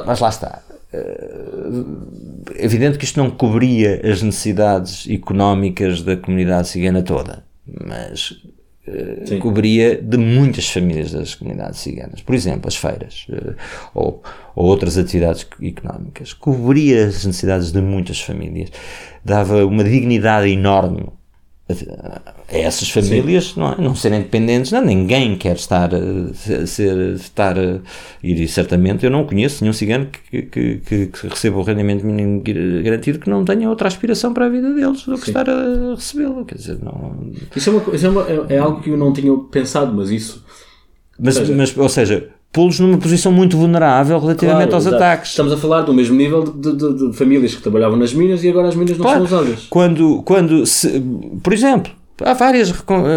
mas lá está. É evidente que isto não cobria as necessidades económicas da comunidade cigana toda, mas uh, cobria de muitas famílias das comunidades ciganas. Por exemplo, as feiras uh, ou, ou, outras atividades económicas. Cobria as necessidades de muitas famílias. Dava uma dignidade enorme a essas famílias não, é? não serem dependentes, não, ninguém quer estar, ser, estar e certamente eu não conheço nenhum cigano que, que, que, que receba o rendimento mínimo garantido que não tenha outra aspiração para a vida deles do que Sim. estar a recebê-lo, quer dizer, não... Isso, é, uma, isso é, uma, é, algo que eu não tinha pensado, mas isso... Mas, seja, mas, ou seja pô-los numa posição muito vulnerável relativamente claro, aos exato. ataques. Estamos a falar do mesmo nível de, de, de, famílias que trabalhavam nas minas e agora as minas não claro. são usadas. Quando, quando se, por exemplo, há várias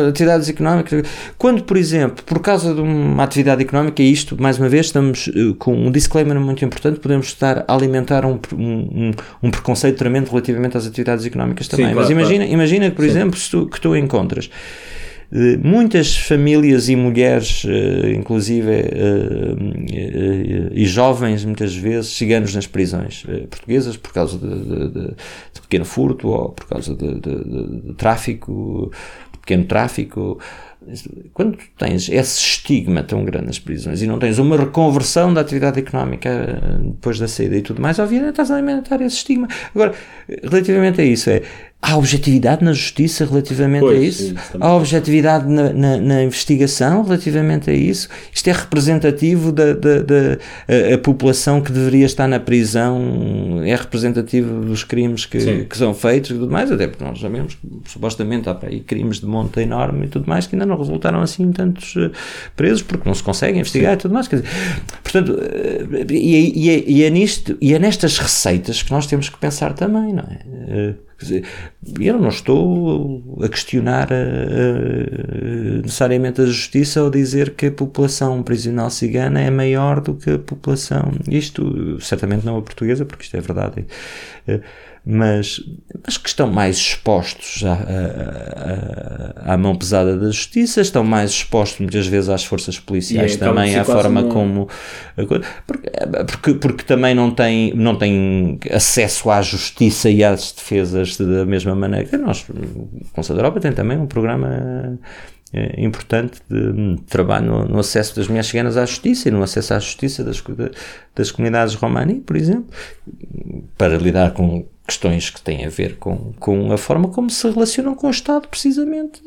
atividades económicas. Quando, por exemplo, por causa de uma atividade económica, e isto, mais uma vez, estamos eh, com um disclaimer muito importante, podemos estar a alimentar um, um, um preconceito tremendo relativamente às atividades económicas também. Sim, claro, Mas imagina, claro. imagina que, por Sim. exemplo, que tu encontras muitas famílias e mulheres, eh, inclusive, eh, eh, e jovens, muitas vezes, ciganos nas prisões portuguesas por causa de, de, de pequeno furto ou por causa de, de tráfico, pequeno tráfico. Quando tens esse estigma tão grande nas prisões e não tens uma reconversão da atividade económica depois da saída e tudo mais, obviamente estás a alimentar esse estigma. Agora, relativamente a isso, é Há objetividade na justiça relativamente pois, a isso? Sim, Há objetividade na, na, na, investigação relativamente a isso? Isto é representativo da, da, da população que deveria estar na prisão? É representativo dos crimes que, que são feitos e tudo mais? Até porque nós sabemos que supostamente há aí crimes de monta enorme e tudo mais que ainda não resultaram assim tantos eh, presos porque não se consegue investigar sim. e tudo mais. Dizer, portanto, eh, e, e, e, e, é nisto, e é nestas receitas que nós temos que pensar também, não é? Eh, Dizer, eu não estou a questionar uh, necessariamente a justiça ao dizer que a população prisional cigana é maior do que a população. Isto, certamente não a portuguesa, porque isto é verdade. Uh, mas, mas que estão mais expostos à, à, à, mão pesada da justiça, estão mais expostos muitas vezes às forças policiais é, também, à forma uma... como. Porque, porque, porque também não têm, não têm acesso à justiça e às defesas da mesma maneira. Nós, o Conselho da Europa tem também um programa é, importante de, de trabalho no, no, acesso das mulheres ciganas à justiça e no acesso à justiça das, das comunidades romani, por exemplo, para lidar com questões que têm a ver com, com a forma como se relacionam com o Estado, precisamente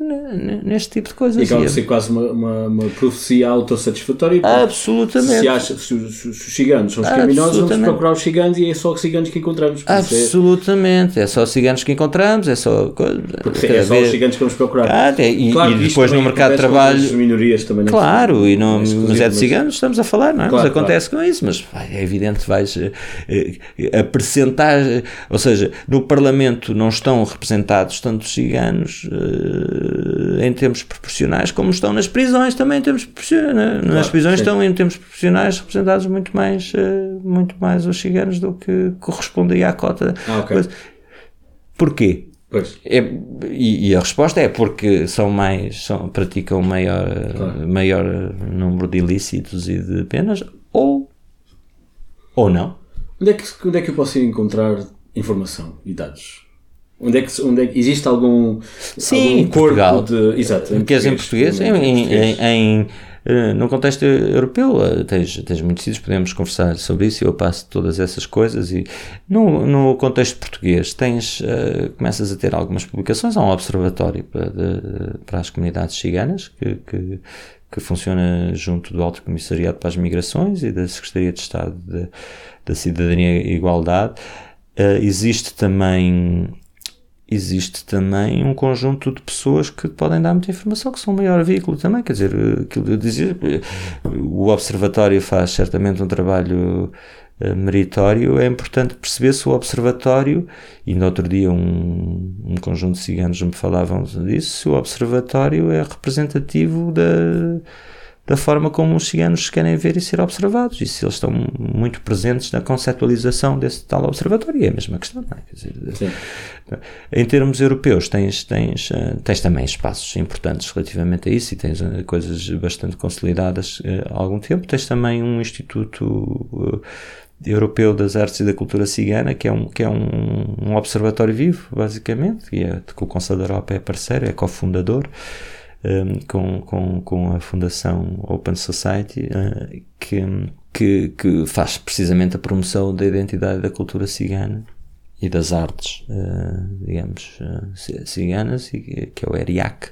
neste tipo de coisas. E acaba de ser quase uma, uma, uma profecia autossatisfatória. Absolutamente. Se, acha, se, os, ciganos são os criminosos, vamos procurar os ciganos e é só os ciganos que encontramos. É- Absolutamente. É... é... só os ciganos que encontramos, é só. Porque é só os ciganos que vamos procurar. É, e, claro, e depois no mercado de trabalho. minorias também não Claro, e não, mas é de ciganos, estamos a falar, não é? Claro, mas acontece claro. com isso, mas é evidente, vais. A percentagem. Ou seja, seja, no Parlamento não estão representados tantos ciganos uh, em termos proporcionais como estão nas prisões também em termos proporcionais. Né? Claro, nas prisões sim. estão em termos proporcionais representados muito mais, uh, muito mais os ciganos do que correspondia à cota. Ah, okay. Porquê? É, e, e, a resposta é porque são mais, são, praticam maior, claro. maior número de ilícitos e de penas, ou, ou não. Onde é, que, onde é que eu posso encontrar informação e dados? Onde é que, onde é que existe algum, Sim, algum Portugal. de. Exato, em português, em português, em, em, em, em eh, no contexto europeu, eh, tens, tens muitos sítios, podemos conversar sobre isso eu passo todas essas coisas. E no, no contexto português, tens, uh, começas a ter algumas publicações. Há um observatório para, de, para as comunidades ciganas que, que, que, funciona junto do Alto Comissariado para as Migrações e da Secretaria de Estado de, da Cidadania e Igualdade. Uh, existe também existe também um conjunto de pessoas que podem dar muita informação, que são o maior veículo também, quer dizer, aquilo eu dizia, o Observatório faz certamente um trabalho meritório, é importante perceber se o Observatório, e no outro dia um, um conjunto de ciganos me falavam disso, se o Observatório é representativo da da forma como os ciganos querem ver e ser observados, e se eles estão muito presentes na conceptualização desse tal observatório, é a mesma questão, não é? Dizer, em termos europeus, tens, tens, eh, tens também espaços importantes relativamente a isso, e tens eh, coisas bastante consolidadas eh, há algum tempo, tens também um Instituto Europeu das Artes e da Cultura Cigana, que é um, que é um, um observatório vivo, basicamente, e é, que o Conselho da Europa é parceiro, é cofundador, com, com, com a Fundação Open Society, uh, que, que, que faz precisamente a promoção da identidade da cultura cigana e das artes, uh, digamos, uh, ciganas, que é o ERIAC,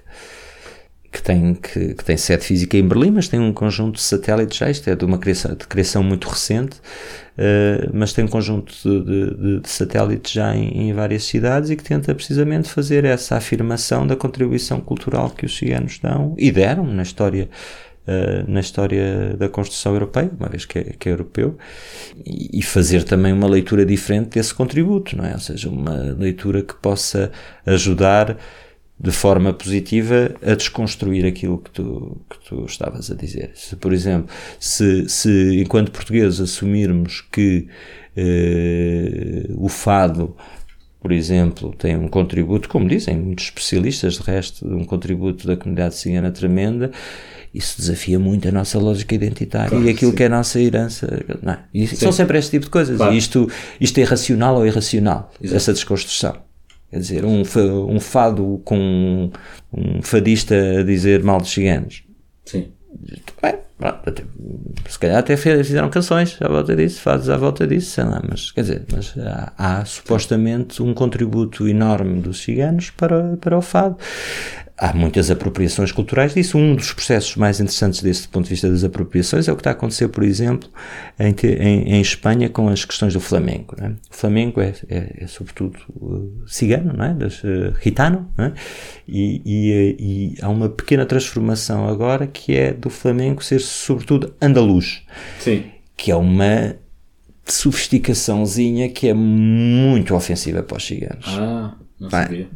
que tem, que, que, tem sede física em Berlim, mas tem um conjunto de satélites já, isto é de uma criação, de criação muito recente, uh, mas tem um conjunto de, de, de satélites já em, em, várias cidades e que tenta precisamente fazer essa afirmação da contribuição cultural que os ciganos dão e deram na história uh, na história da construção europeia, uma vez que é, que é europeu, e, e, fazer também uma leitura diferente desse contributo, não é? Ou seja, uma leitura que possa ajudar de forma positiva a desconstruir aquilo que tu, que tu estavas a dizer. Se, por exemplo, se, se enquanto portugueses assumirmos que uh, o fado por exemplo, tem um contributo, como dizem muitos especialistas, de resto, um contributo da comunidade cigana tremenda, isso desafia muito a nossa lógica identitária claro, e aquilo sim. que é a nossa herança. Não é? E são sempre este tipo de coisas. Claro. E isto, isto é racional ou irracional, Exato. essa desconstrução. Quer dizer, um, um fado com um fadista a dizer mal dos ciganos. Sim. Bem, pronto, se calhar até fizeram canções à volta disso, fados à volta disso, sei lá, mas quer dizer, mas há, há supostamente um contributo enorme dos ciganos para, para o fado há muitas apropriações culturais disso. Um dos processos mais interessantes desse ponto de vista das apropriações é o que está a acontecer, por exemplo, em, em, em Espanha com as questões do flamenco. É? O flamenco é, é, é, sobretudo uh, cigano, não é? Das, uh, gitano, é? e, e, e, há uma pequena transformação agora que é do flamenco ser sobretudo andaluz. Sim. Que é uma sofisticaçãozinha que é muito ofensiva para os ciganos. Ah, não sabia.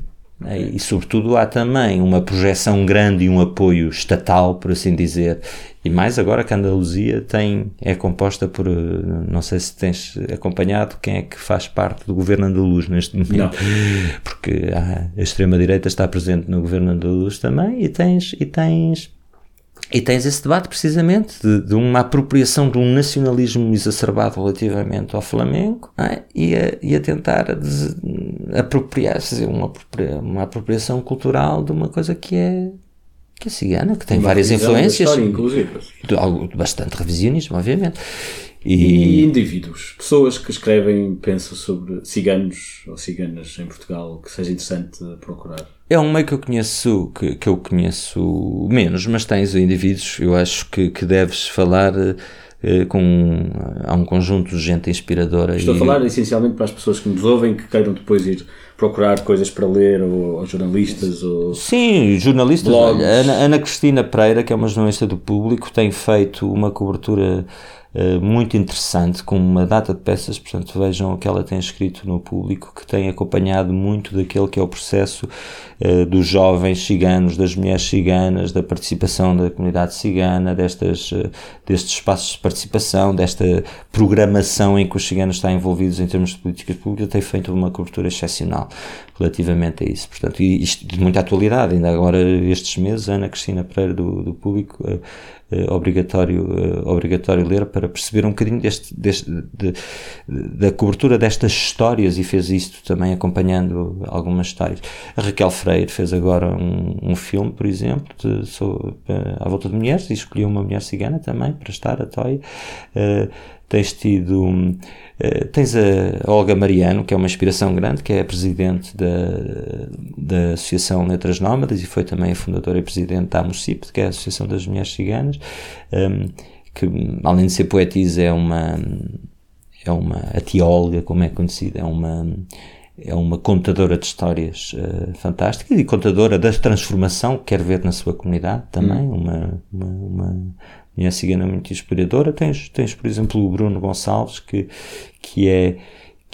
É, e, sobretudo, há também uma projeção grande e um apoio estatal, por assim dizer. E mais agora que a Andaluzia tem, é composta por, eh, não sei se tens acompanhado, quem é que faz parte do governo andaluz neste momento. Não. Porque a extrema-direita está presente no governo andaluz também e tens, e tens e tens esse debate precisamente de, de, uma apropriação de um nacionalismo exacerbado relativamente ao Flamengo é? e, a, e, a, tentar apropriar-se, uma, uma apropriação cultural de uma coisa que é que é cigana, que tem uma várias influências. História, inclusive. De, algo, bastante revisionismo, obviamente. E... e... indivíduos, pessoas que escrevem, pensam sobre ciganos ou ciganas em Portugal, que seja interessante procurar. É um meio que eu conheço, que, que eu conheço menos, mas tens indivíduos, eu acho que, que deves falar eh, com há um conjunto de gente inspiradora. Estou e... a falar essencialmente para as pessoas que nos ouvem que queiram depois ir procurar coisas para ler, ou, ou jornalistas, ou Sim, jornalistas. Olha, Ana, Ana Cristina Pereira, que é uma jornalista do público, tem feito uma cobertura eh, muito interessante, com uma data de peças, portanto vejam o que ela tem escrito no público, que tem acompanhado muito daquele que é o processo uh, dos jovens ciganos, das mulheres ciganas, da participação da comunidade cigana, destas, uh, destes espaços de participação, desta programação em que os ciganos estão envolvidos em termos de políticas públicas, tem feito uma cobertura excepcional relativamente a isso. Portanto, e isto de muita atualidade, ainda agora estes meses, Ana Cristina Pereira do, do Público obrigatório, uh, obrigatório ler para perceber um bocadinho deste, deste de, da cobertura destas histórias e fez isto também acompanhando algumas histórias. A Raquel Freire fez agora um, um filme, por exemplo, de, sobre, uh, à volta de mulheres e escolheu uma mulher cigana também para estar a Toy. Uh, tens tido. Uh, tens a Olga Mariano, que é uma inspiração grande, que é a presidente da, da Associação Letras Nómadas e foi também a fundadora e presidente da AMUCIP, que é a Associação das Mulheres Ciganas, um, ehm, que além de ser poetisa é uma. é uma. a teóloga, como é conhecida, é uma é uma contadora de histórias uh, fantásticas e contadora da transformação que quer ver na sua comunidade também, hum. uma, uma, uma, minha cigana muito inspiradora. Tens, tens, por exemplo, o Bruno Gonçalves, que, que é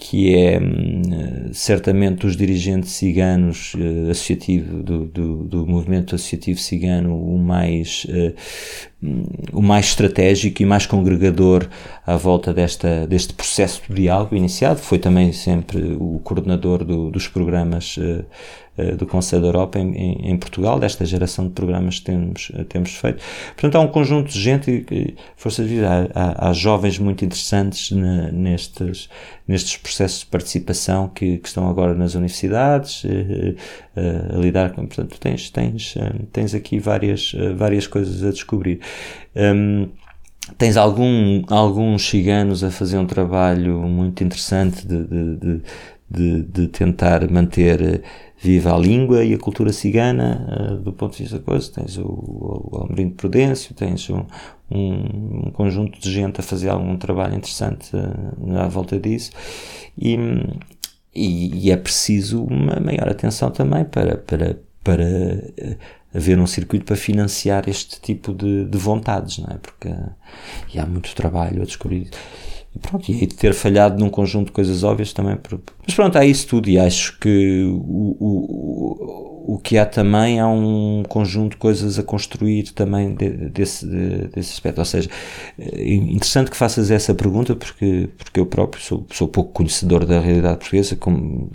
que é hum, certamente dos dirigentes ciganos uh, associativo do, do, do, movimento associativo cigano o mais uh, o mais estratégico e mais congregador à volta desta, deste processo de diálogo iniciado. Foi também sempre o coordenador do, dos programas uh, do Conselho da Europa em, em, em, Portugal, desta geração de programas que temos, uh, temos feito. Portanto, há um conjunto de gente, força de vida, há, há, jovens muito interessantes na, nestes, nestes processos de participação que, que estão agora nas universidades a lidar com. Portanto, tens, tens, tens aqui várias, várias coisas a descobrir. Um, tens algum, alguns ciganos a fazer um trabalho muito interessante de, de, de, de tentar manter viva a língua e a cultura cigana uh, do ponto de vista da coisa. Tens o, o Almerindo Prudêncio, tens um, um, conjunto de gente a fazer algum trabalho interessante uh, à volta disso. E, e, e, é preciso uma maior atenção também para, para, para uh, haver um circuito para financiar este tipo de, de vontades, não é? Porque e há muito trabalho a descobrir. Pronto, e aí ter falhado num conjunto de coisas óbvias também. Mas pronto, há isso tudo e acho que o, o o que há também há um conjunto de coisas a construir também de, desse, de, desse aspecto. Ou seja, é interessante que faças essa pergunta porque, porque eu próprio sou, sou pouco conhecedor da realidade portuguesa. Como,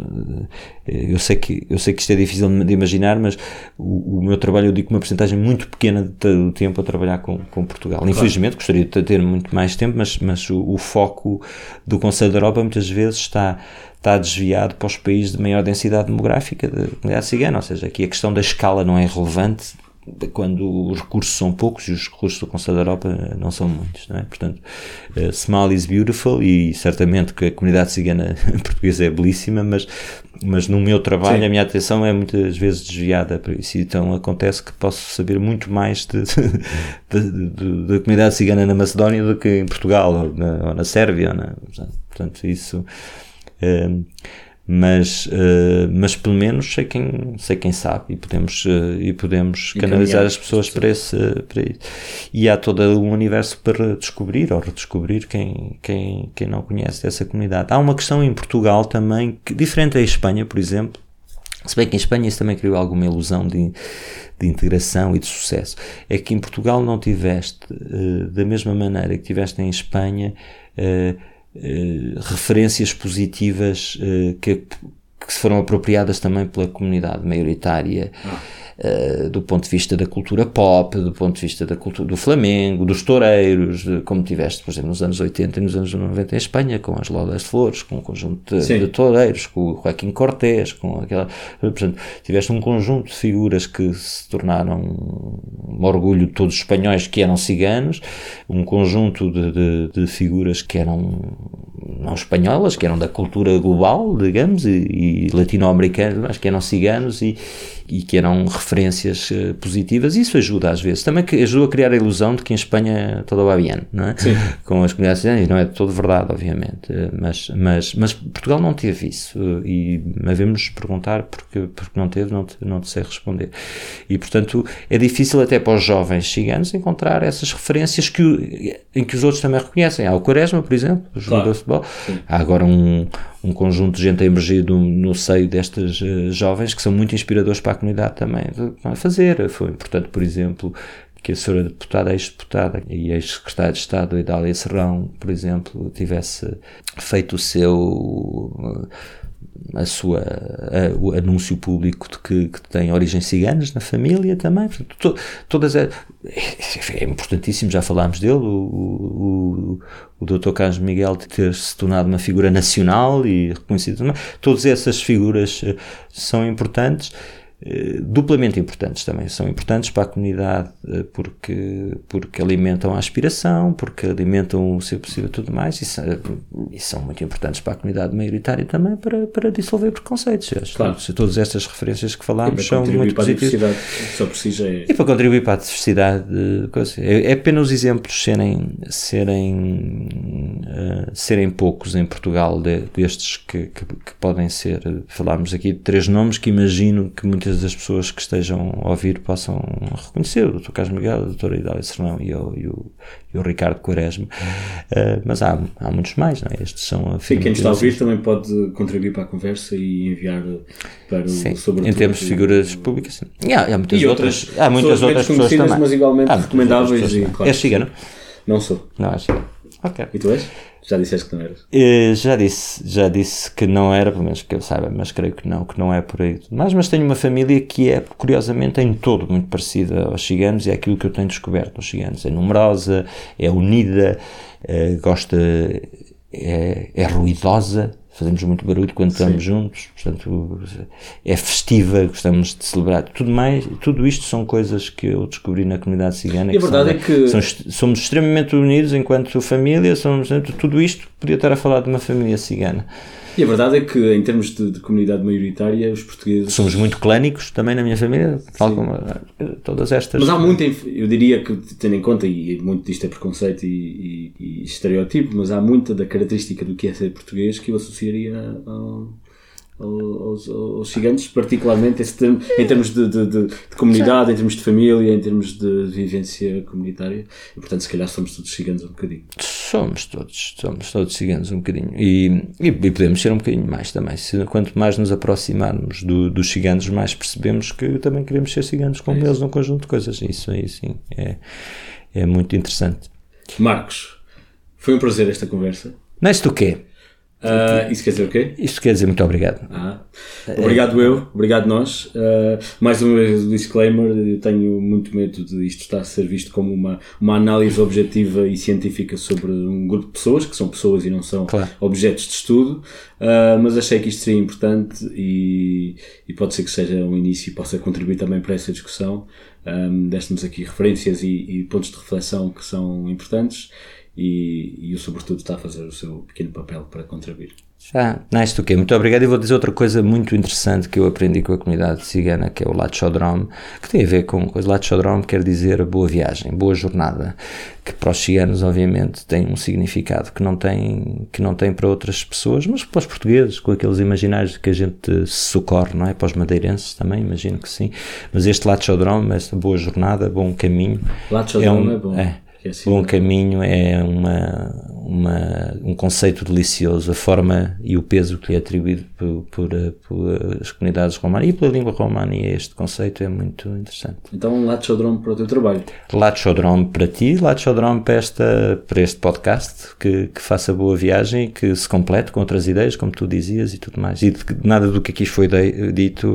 eh, eu, sei que, eu sei que isto é difícil de imaginar, mas o, o meu trabalho, eu digo uma porcentagem muito pequena do tempo a trabalhar com, com Portugal. Claro. Infelizmente, gostaria de ter muito mais tempo, mas, mas o, o foco do Conselho da Europa muitas vezes está está desviado para os países de maior densidade demográfica da comunidade cigana, ou seja, aqui a questão da escala não é relevante quando os recursos são poucos e os recursos do Conselho da Europa não são muitos, não é? Portanto, uh, small is beautiful e certamente que a comunidade cigana portuguesa é belíssima, mas, mas no meu trabalho Sim. a minha atenção é muitas vezes desviada para isso, então acontece que posso saber muito mais da comunidade cigana na Macedónia do que em Portugal ou na, ou na Sérvia, ou na, portanto, isso mas, uh, mas pelo menos sei quem, sei quem sabe e podemos, uh, e podemos canalizar as pessoas para, esse, para isso. E há todo um universo para descobrir ou redescobrir quem, quem, quem não conhece essa comunidade. Há uma questão em Portugal também, que, diferente da Espanha, por exemplo, se bem que em Espanha isso também criou alguma ilusão de, de integração e de sucesso, é que em Portugal não tiveste, uh, da mesma maneira que tiveste em Espanha, eh, referências positivas uh, que, que foram apropriadas também pela comunidade maioritária. Ah uh, do ponto de vista da cultura pop, do ponto de vista da cultura do Flamengo, dos toureiros, de, como tiveste, por exemplo, nos anos 80 e nos anos 90 em Espanha, com as Lodas de Flores, com um conjunto de, de toureiros, com o Joaquim Cortés, com aquela. Portanto, tiveste um conjunto de figuras que se tornaram um orgulho de todos os espanhóis que eram ciganos, um conjunto de, de, de figuras que eram não espanholas, que eram da cultura global, digamos, e, e latino-americanas, mas que eram ciganos e, e que eram referências uh, positivas. Isso ajuda às vezes. Também que ajuda a criar a ilusão de que em Espanha todo va bien, não é? Sim. Com as comunidades e não é de todo verdade, obviamente. Uh, mas, mas, mas Portugal não teve isso uh, e devemos perguntar porque, porque não teve, não te, não te sei responder. E portanto é difícil até para os jovens ciganos encontrar essas referências que, em que os outros também reconhecem. Há o Quaresma, por exemplo, o jogador claro. de futebol. Sim. Há agora um um conjunto de gente a emergir no, seio destas uh, jovens que são muito inspiradores para a comunidade também a fazer. Foi importante, por exemplo, que a senhora deputada, ex-deputada e ex-secretária de Estado, Idália Serrão, por exemplo, tivesse feito o seu. A sua, a, o anúncio público de que, que, tem origens ciganas na família também. To, todas é, é, importantíssimo, já falámos dele, o, o, o Dr. Carlos Miguel ter se tornado uma figura nacional e reconhecido também. Todas essas figuras eh, são importantes duplamente importantes também. São importantes para a comunidade eh, porque, porque alimentam a aspiração, porque alimentam o seu possível tudo mais e, são, e são muito importantes para a comunidade maioritária também para, para dissolver preconceitos. Claro. Todas estas referências que falámos são muito positivas. Só precisa é... E para contribuir para a diversidade. É, é apenas os exemplos serem, serem uh, serem poucos em Portugal de, destes que, que, que, podem ser. Falámos aqui de três nomes que imagino que muitas das pessoas que estejam a ouvir possam reconhecer: o Dr. Carlos Miguel, a Dra. Idália Serrão e o, e o, e o Ricardo Quaresma. Uh, mas há, há muitos mais, não é? Estes são. Sim, quem está a ouvir também pode contribuir para a conversa e enviar para sim, sobre Em termos de figuras públicas, sim. E há, há muitas e outras, outras, há muitas outras pessoas também. mas igualmente recomendáveis. E, claro, és cigano? Não sou. Não és cigano. Ok. E tu és? Já disseste que não eras? Uh, já disse, já disse que não era, pelo menos que eu saiba, mas creio que não, que não é por aí. Mas, mas tenho uma família que é, curiosamente, em todo muito parecida aos ciganos e é aquilo que eu tenho descoberto nos ciganos. É numerosa, é unida, uh, gosta, é, é ruidosa, fazemos muito barulho quando Sim. estamos juntos, portanto é festiva, gostamos de celebrar. Tudo mais, tudo isto são coisas que eu descobri na comunidade cigana. E a verdade são, é que somos, somos, extremamente unidos enquanto família, somos tudo isto podia estar a falar de uma família cigana. E a verdade é que, em termos de, de comunidade maioritária, os portugueses. Somos muito clânicos também na minha família, tal como todas estas. Mas há muito, eu diria que, tendo em conta, e muito disto é preconceito e, e, e estereotipo, mas há muita da característica do que é ser português que eu associaria ao aos, aos gigantes, particularmente termo, em termos de, de, de, de, comunidade, em termos de família, em termos de vivência comunitária. E, portanto, se calhar somos todos ciganos um bocadinho. Somos todos, somos todos ciganos um bocadinho. E, e, e, podemos ser um bocadinho mais também. Se, quanto mais nos aproximarmos do, dos ciganos, mais percebemos que também queremos ser ciganos como é eles num conjunto de coisas. Isso aí sim é, é muito interessante. Marcos, foi um prazer esta conversa. Nice to quê? Uh, isso quer dizer o quê? Isto quer dizer muito obrigado. Ah, obrigado eu, obrigado nós. Uh, mais uma vez o disclaimer, eu tenho muito medo de isto estar a ser visto como uma, uma análise objetiva e científica sobre um grupo de pessoas, que são pessoas e não são claro. objetos de estudo, uh, mas achei que isto seria importante e, e pode ser que seja um início e possa contribuir também para essa discussão. Um, Deste-nos aqui referências e, e pontos de reflexão que são importantes e, e o sobretudo está a fazer o seu pequeno papel para contribuir. Ah, nice to Muito obrigado. E vou dizer outra coisa muito interessante que eu aprendi com a comunidade cigana, que é o Lachodrom, que tem a ver com coisa. Lachodrom quer dizer boa viagem, boa jornada, que para os ciganos, obviamente, tem um significado que não tem, que não tem para outras pessoas, mas para os portugueses, com aqueles imaginários que a gente se socorre, não é? Para os madeirenses também, imagino que sim. Mas este Lachodrom, esta boa jornada, bom caminho. Lachodrom é, um, é bom. É, é assim, Bom Caminho é uma, uma, um conceito delicioso, a forma e o peso que lhe é atribuído por, por, por as comunidades romanas e pela língua romana, e este conceito é muito interessante. Então, Lachodrome para o teu trabalho. Lachodrome para ti, Lachodrome para, esta, para este podcast, que, que faça boa viagem que se complete com outras ideias, como tu dizias e tudo mais. E nada do que aqui foi dito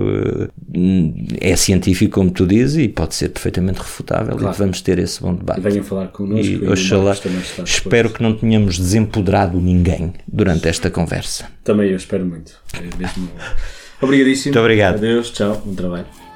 eh, é científico, como tu dizes, e pode ser perfeitamente refutável claro. e vamos ter esse bom debate. E venham falar connosco. E, oxalá, espero que não tenhamos desempoderado ninguém durante esta conversa. Também eu espero muito. É mesmo... Obrigadíssimo. Muito obrigado. Adeus, tchau, bom trabalho.